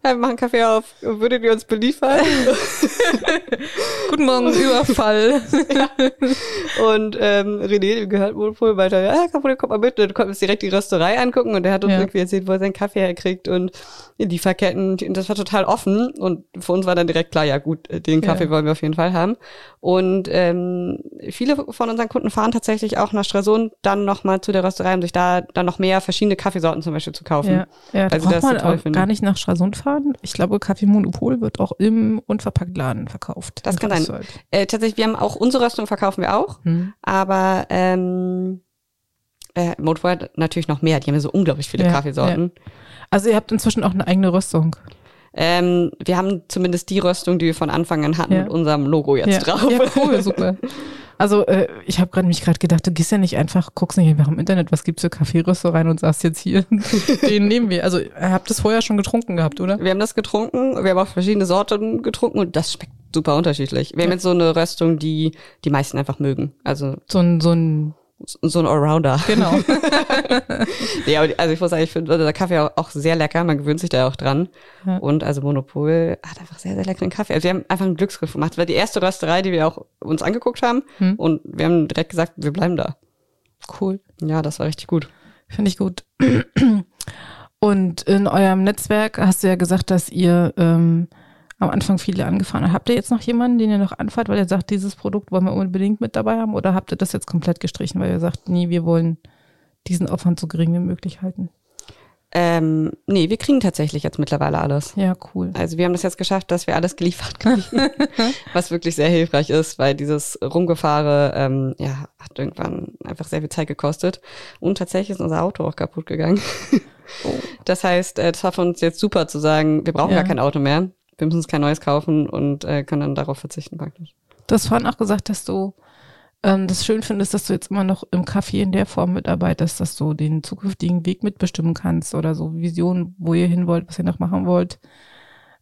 S3: wir machen Kaffee auf, würdet ihr uns beliefern? [LAUGHS]
S2: Guten Morgen, Überfall. [LAUGHS]
S3: Und ähm, René, dem gehört Monopol, weiter, ja, kein Problem, komm mal mit. Und dann konnten wir uns direkt die Rösterei angucken und der hat uns
S2: Ja.
S3: irgendwie erzählt, wo er seinen Kaffee herkriegt und die Lieferketten. Und das war total offen. Und für uns war dann direkt klar, ja gut, den Kaffee
S2: Ja.
S3: wollen wir auf jeden Fall haben. Und ähm, viele von unseren Kunden fahren tatsächlich auch nach Stralsund dann nochmal zu der Rösterei, um sich da dann noch mehr verschiedene Kaffeesorten zum Beispiel zu kaufen.
S2: Ja, ja
S3: Weil sie
S2: braucht
S3: das
S2: man auch
S3: finden.
S2: gar nicht nach Stralsund fahren. Ich glaube, Kaffee Monopol wird auch im Unverpacktladen verkauft.
S3: Das kann sein. Äh, tatsächlich, wir haben auch unsere Röstung verkaufen wir auch.
S2: Hm.
S3: Aber ähm, äh, Motorway hat natürlich noch mehr. Die haben ja so unglaublich viele
S2: Ja,
S3: Kaffeesorten.
S2: Also ihr habt inzwischen auch eine eigene Rüstung.
S3: Ähm, wir haben zumindest die Röstung, die wir von Anfang an hatten,
S2: Ja.
S3: mit unserem Logo jetzt
S2: ja.
S3: drauf.
S2: ja, cool, [LAUGHS] super. Also äh, ich habe gerade mich gerade gedacht, du gehst ja nicht einfach, guckst nicht einfach im Internet, was gibt's für Kaffeeröstereien und sagst jetzt hier, [LAUGHS] den nehmen wir. Also ihr habt das vorher schon getrunken gehabt, oder?
S3: Wir haben das getrunken, wir haben auch verschiedene Sorten getrunken und das schmeckt super unterschiedlich. Wir haben
S2: Ja.
S3: jetzt so eine Röstung, die die meisten einfach mögen. Also
S2: So ein, so ein,
S3: so ein Allrounder.
S2: genau. [LAUGHS] [LAUGHS]
S3: Ja, also ich muss sagen, ich finde der Kaffee auch, auch sehr lecker. Man gewöhnt sich da auch dran.
S2: Ja.
S3: Und also Monopol hat einfach sehr, sehr leckeren Kaffee. Also wir haben einfach einen Glücksgriff gemacht. Das war die erste Rösterei, die wir auch uns angeguckt haben.
S2: Hm.
S3: Und wir haben direkt gesagt, wir bleiben da.
S2: Cool.
S3: Ja, das war richtig gut.
S2: Finde ich gut. [CLEARS THROAT] Und in eurem Netzwerk hast du ja gesagt, dass ihr ähm, am Anfang viele angefahren habt. Ihr jetzt noch jemanden, den ihr noch anfahrt, weil ihr sagt, dieses Produkt wollen wir unbedingt mit dabei haben? Oder habt ihr das jetzt komplett gestrichen, weil ihr sagt, nee, wir wollen diesen Aufwand so gering wie möglich halten?
S3: Ähm, nee, wir kriegen tatsächlich jetzt mittlerweile alles.
S2: Ja, cool.
S3: Also wir haben das jetzt geschafft, dass wir alles geliefert kriegen, [LAUGHS] was wirklich sehr hilfreich ist, weil dieses Rumgefahre ähm, ja, hat irgendwann einfach sehr viel Zeit gekostet. Und tatsächlich ist unser Auto auch kaputt gegangen. Das heißt, äh, das war für uns jetzt super zu sagen, wir brauchen
S2: Ja.
S3: gar kein Auto mehr. Wir müssen uns kein neues kaufen und äh, können dann darauf verzichten praktisch.
S2: Du hast vorhin auch gesagt, dass du ähm, das schön findest, dass du jetzt immer noch im Café in der Form mitarbeitest, dass du den zukünftigen Weg mitbestimmen kannst oder so Visionen, wo ihr hin wollt, was ihr noch machen wollt.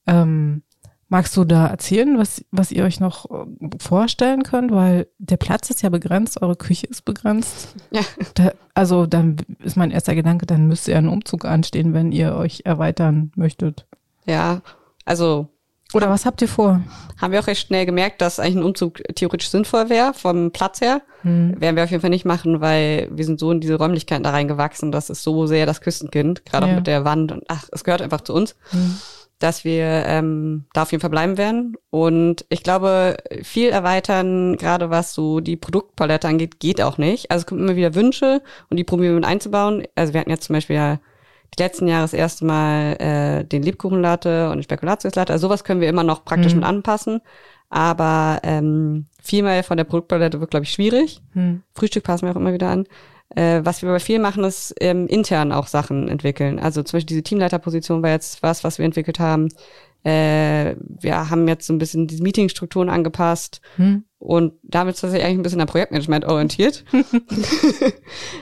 S2: Ähm, magst du da erzählen, was, was ihr euch noch äh, vorstellen könnt? Weil der Platz ist ja begrenzt, eure Küche ist begrenzt.
S3: Ja. [LAUGHS]
S2: Da, also dann ist mein erster Gedanke, dann müsste ja ein Umzug anstehen, wenn ihr euch erweitern möchtet.
S3: Ja, also
S2: Oder was habt ihr vor?
S3: haben wir auch recht schnell gemerkt, dass eigentlich ein Umzug theoretisch sinnvoll wäre, vom Platz her.
S2: Hm.
S3: Werden wir auf jeden Fall nicht machen, weil wir sind so in diese Räumlichkeiten da reingewachsen, das ist so sehr das Küstenkind, gerade
S2: Ja.
S3: auch mit der Wand und ach, es gehört einfach zu uns,
S2: Hm.
S3: dass wir ähm, da auf jeden Fall bleiben werden. Und ich glaube, viel erweitern, gerade was so die Produktpalette angeht, geht auch nicht. Also es kommen immer wieder Wünsche und die probieren wir mit einzubauen. Also wir hatten jetzt zum Beispiel ja letzten Jahre das erste Mal äh, den Lebkuchenlatte und den Spekulatiuslatte. Also sowas können wir immer noch praktisch
S2: Mhm.
S3: mit anpassen. Aber ähm, mehr von der Produktpalette wird, glaube ich, schwierig.
S2: Hm.
S3: Frühstück passen wir auch immer wieder an. Äh, was wir aber viel machen, ist ähm, intern auch Sachen entwickeln. Also zum Beispiel diese Teamleiterposition war jetzt was, was wir entwickelt haben. Äh, wir haben jetzt so ein bisschen die Meetingstrukturen angepasst
S2: Hm.
S3: und damit ist das eigentlich ein bisschen am Projektmanagement orientiert. [LAUGHS] [LAUGHS]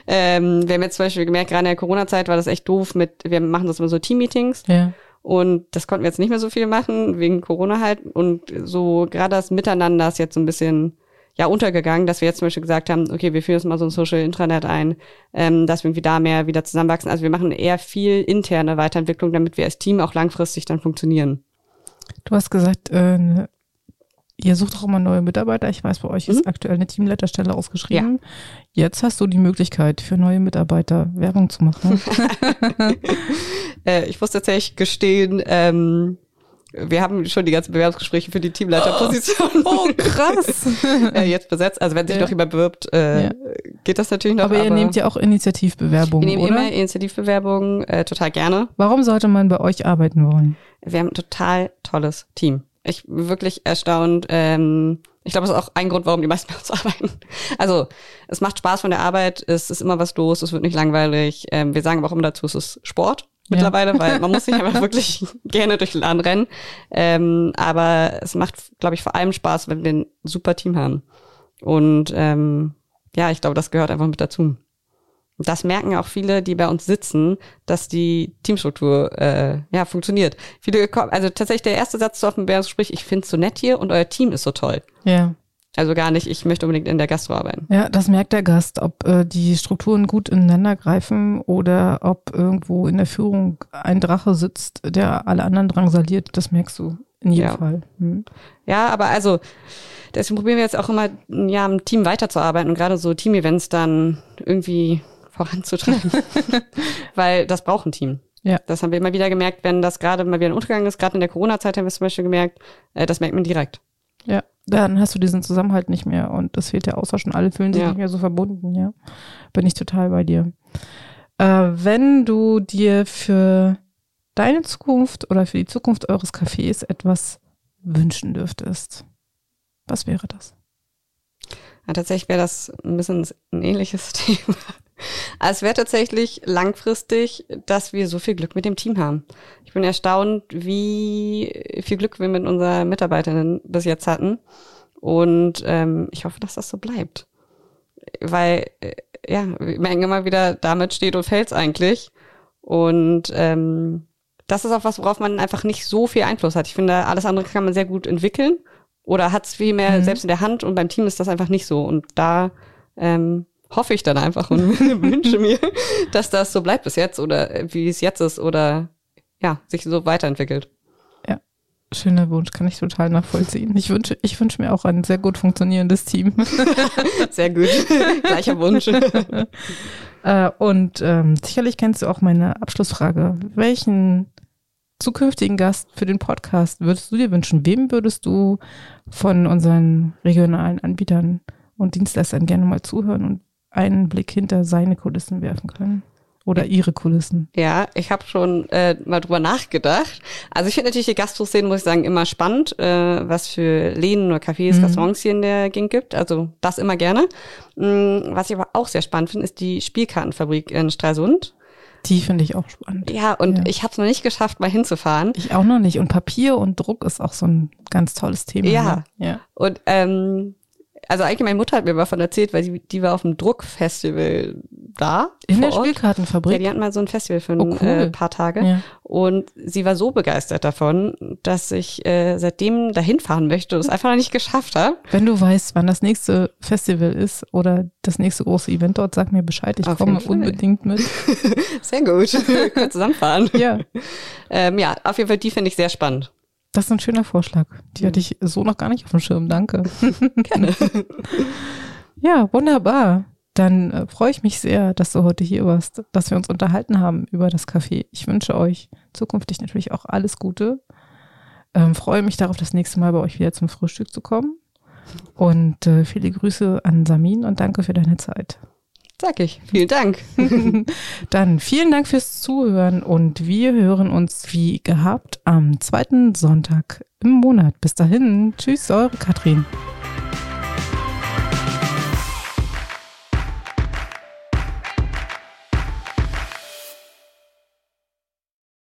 S3: ähm, wir haben jetzt zum Beispiel gemerkt, gerade in der Corona-Zeit war das echt doof mit, wir machen das immer so Team-Meetings
S2: Ja.
S3: und das konnten wir jetzt nicht mehr so viel machen, wegen Corona halt. Und so gerade das Miteinander ist jetzt so ein bisschen ja untergegangen, dass wir jetzt zum Beispiel gesagt haben, okay, wir führen jetzt mal so ein Social Intranet ein, ähm, dass wir irgendwie da mehr wieder zusammenwachsen. Also wir machen eher viel interne Weiterentwicklung, damit wir als Team auch langfristig dann funktionieren.
S2: Du hast gesagt, äh, ihr sucht auch immer neue Mitarbeiter. Ich weiß, bei euch ist
S3: Mhm.
S2: aktuell eine Teamleiterstelle ausgeschrieben. Jetzt hast du die Möglichkeit, für neue Mitarbeiter Werbung zu machen. [LAUGHS] [LAUGHS]
S3: Äh, ich muss tatsächlich gestehen, ähm, wir haben schon die ganzen Bewerbungsgespräche für die Teamleiterposition
S2: oh, krass. [LAUGHS]
S3: äh, jetzt besetzt. Also wenn sich
S2: Ja.
S3: noch jemand bewirbt, äh,
S2: Ja.
S3: geht das natürlich noch.
S2: Aber ihr nehmt ja auch
S3: wir
S2: Initiativbewerbungen,
S3: nehmen
S2: oder?
S3: immer Initiativbewerbungen äh, total gerne.
S2: Warum sollte man bei euch arbeiten wollen?
S3: Wir haben ein total tolles Team. Ich bin wirklich erstaunt. Ähm, ich glaube, das ist auch ein Grund, warum die meisten bei uns [LAUGHS] arbeiten. Also, es macht Spaß von der Arbeit, es ist immer was los, es wird nicht langweilig. Ähm, wir sagen aber auch immer dazu, es ist Sport
S2: Ja.
S3: mittlerweile, weil man muss sich [LAUGHS] einfach wirklich gerne durch den Laden rennen. Ähm, aber es macht, glaube ich, vor allem Spaß, wenn wir ein super Team haben. Und ähm, ja, ich glaube, das gehört einfach mit dazu. Das merken auch viele, die bei uns sitzen, dass die Teamstruktur äh, ja funktioniert. Viele kommen, also tatsächlich der erste Satz zu auf dem Bewerbungsgespräch, ich finde es so nett hier und euer Team ist so toll.
S2: Ja.
S3: Also gar nicht, ich möchte unbedingt in der Gastro arbeiten.
S2: Ja, das merkt der Gast, ob äh, die Strukturen gut ineinander greifen oder ob irgendwo in der Führung ein Drache sitzt, der alle anderen drangsaliert. Das merkst du in jedem
S3: Ja.
S2: Fall. Hm.
S3: Ja, aber also, deswegen probieren wir jetzt auch immer, ja, im Team weiterzuarbeiten und gerade so Team-Events dann irgendwie voranzutreiben. [LAUGHS] Weil das braucht ein Team.
S2: Ja.
S3: Das haben wir immer wieder gemerkt, wenn das gerade mal wieder ein Untergang ist. Gerade in der Corona-Zeit haben wir es zum Beispiel gemerkt, äh, das merkt man direkt.
S2: Ja, dann hast du diesen Zusammenhalt nicht mehr und das fehlt der Austausch und alle fühlen sich
S3: Ja.
S2: nicht mehr so verbunden, ja. Bin ich total bei dir. Äh, wenn du dir für deine Zukunft oder für die Zukunft eures Cafés etwas wünschen dürftest, was wäre das?
S3: Ja, tatsächlich wäre das ein bisschen ein ähnliches [LAUGHS] Thema. [LAUGHS] Also es wäre tatsächlich langfristig, dass wir so viel Glück mit dem Team haben. Ich bin erstaunt, wie viel Glück wir mit unserer Mitarbeiterinnen bis jetzt hatten. Und ähm, ich hoffe, dass das so bleibt. Weil, äh, ja, wir merken immer wieder, damit steht und fällt's eigentlich. Und ähm, das ist auch was, worauf man einfach nicht so viel Einfluss hat. Ich finde, alles andere kann man sehr gut entwickeln oder hat es viel mehr
S2: Mhm.
S3: selbst in der Hand und beim Team ist das einfach nicht so. Und da ähm, hoffe ich dann einfach und [LAUGHS] wünsche mir, dass das so bleibt bis jetzt oder äh, wie es jetzt ist oder ja, sich so weiterentwickelt.
S2: Schöner Wunsch, kann ich total nachvollziehen. Ich wünsche, ich wünsche mir auch ein sehr gut funktionierendes Team. [LAUGHS]
S3: Sehr gut. Gleicher Wunsch. [LAUGHS]
S2: Äh, und ähm, sicherlich kennst du auch meine Abschlussfrage. Welchen zukünftigen Gast für den Podcast würdest du dir wünschen? Wem würdest du von unseren regionalen Anbietern und Dienstleistern gerne mal zuhören und einen Blick hinter seine Kulissen werfen können? Oder ihre Kulissen?
S3: Ja, ich habe schon äh, mal drüber nachgedacht. Also ich finde natürlich die Gastro-Szene, muss ich sagen, immer spannend, äh, was für Läden oder Cafés,
S2: Mhm.
S3: Restaurants hier in der Gegend gibt. Also das immer gerne. Mm, was ich aber auch sehr spannend finde, ist die Spielkartenfabrik in Stralsund.
S2: Die finde ich auch spannend.
S3: Ja, und
S2: Ja.
S3: ich habe es noch nicht geschafft, mal hinzufahren.
S2: Ich auch noch nicht. Und Papier und Druck ist auch so ein ganz tolles Thema.
S3: Ja.
S2: Ne? ja.
S3: Und ähm, also eigentlich meine Mutter hat mir mal davon erzählt, weil die, die war auf dem Druckfestival da.
S2: In der
S3: Ort. Ja,
S2: Spielkartenfabrik.
S3: die hatten mal so ein Festival für ein
S2: Oh, cool.
S3: äh, paar Tage.
S2: ja.
S3: Und sie war so begeistert davon, dass ich äh, seitdem dahin fahren möchte und es einfach noch nicht geschafft habe.
S2: Wenn du weißt, wann das nächste Festival ist oder das nächste große Event dort, sag mir Bescheid. Ich
S3: Auf
S2: komme unbedingt mit. [LAUGHS]
S3: Sehr gut. [LAUGHS] Wir können zusammenfahren.
S2: Ja,
S3: Ähm, ja, auf jeden Fall, die finde ich sehr spannend.
S2: Das ist ein schöner Vorschlag. Die hatte ich so noch gar nicht auf dem Schirm. Danke. [LAUGHS]
S3: Gerne.
S2: Ja, wunderbar. Dann äh, freue ich mich sehr, dass du heute hier warst, dass wir uns unterhalten haben über das Café. Ich wünsche euch zukünftig natürlich auch alles Gute. Ähm, freue mich darauf, das nächste Mal bei euch wieder zum Frühstück zu kommen. Und äh, viele Grüße an Samin und danke für deine Zeit.
S3: Sag ich. Vielen Dank. [LAUGHS]
S2: Dann vielen Dank fürs Zuhören und wir hören uns wie gehabt am zweiten Sonntag im Monat. Bis dahin, tschüss, eure Katrin.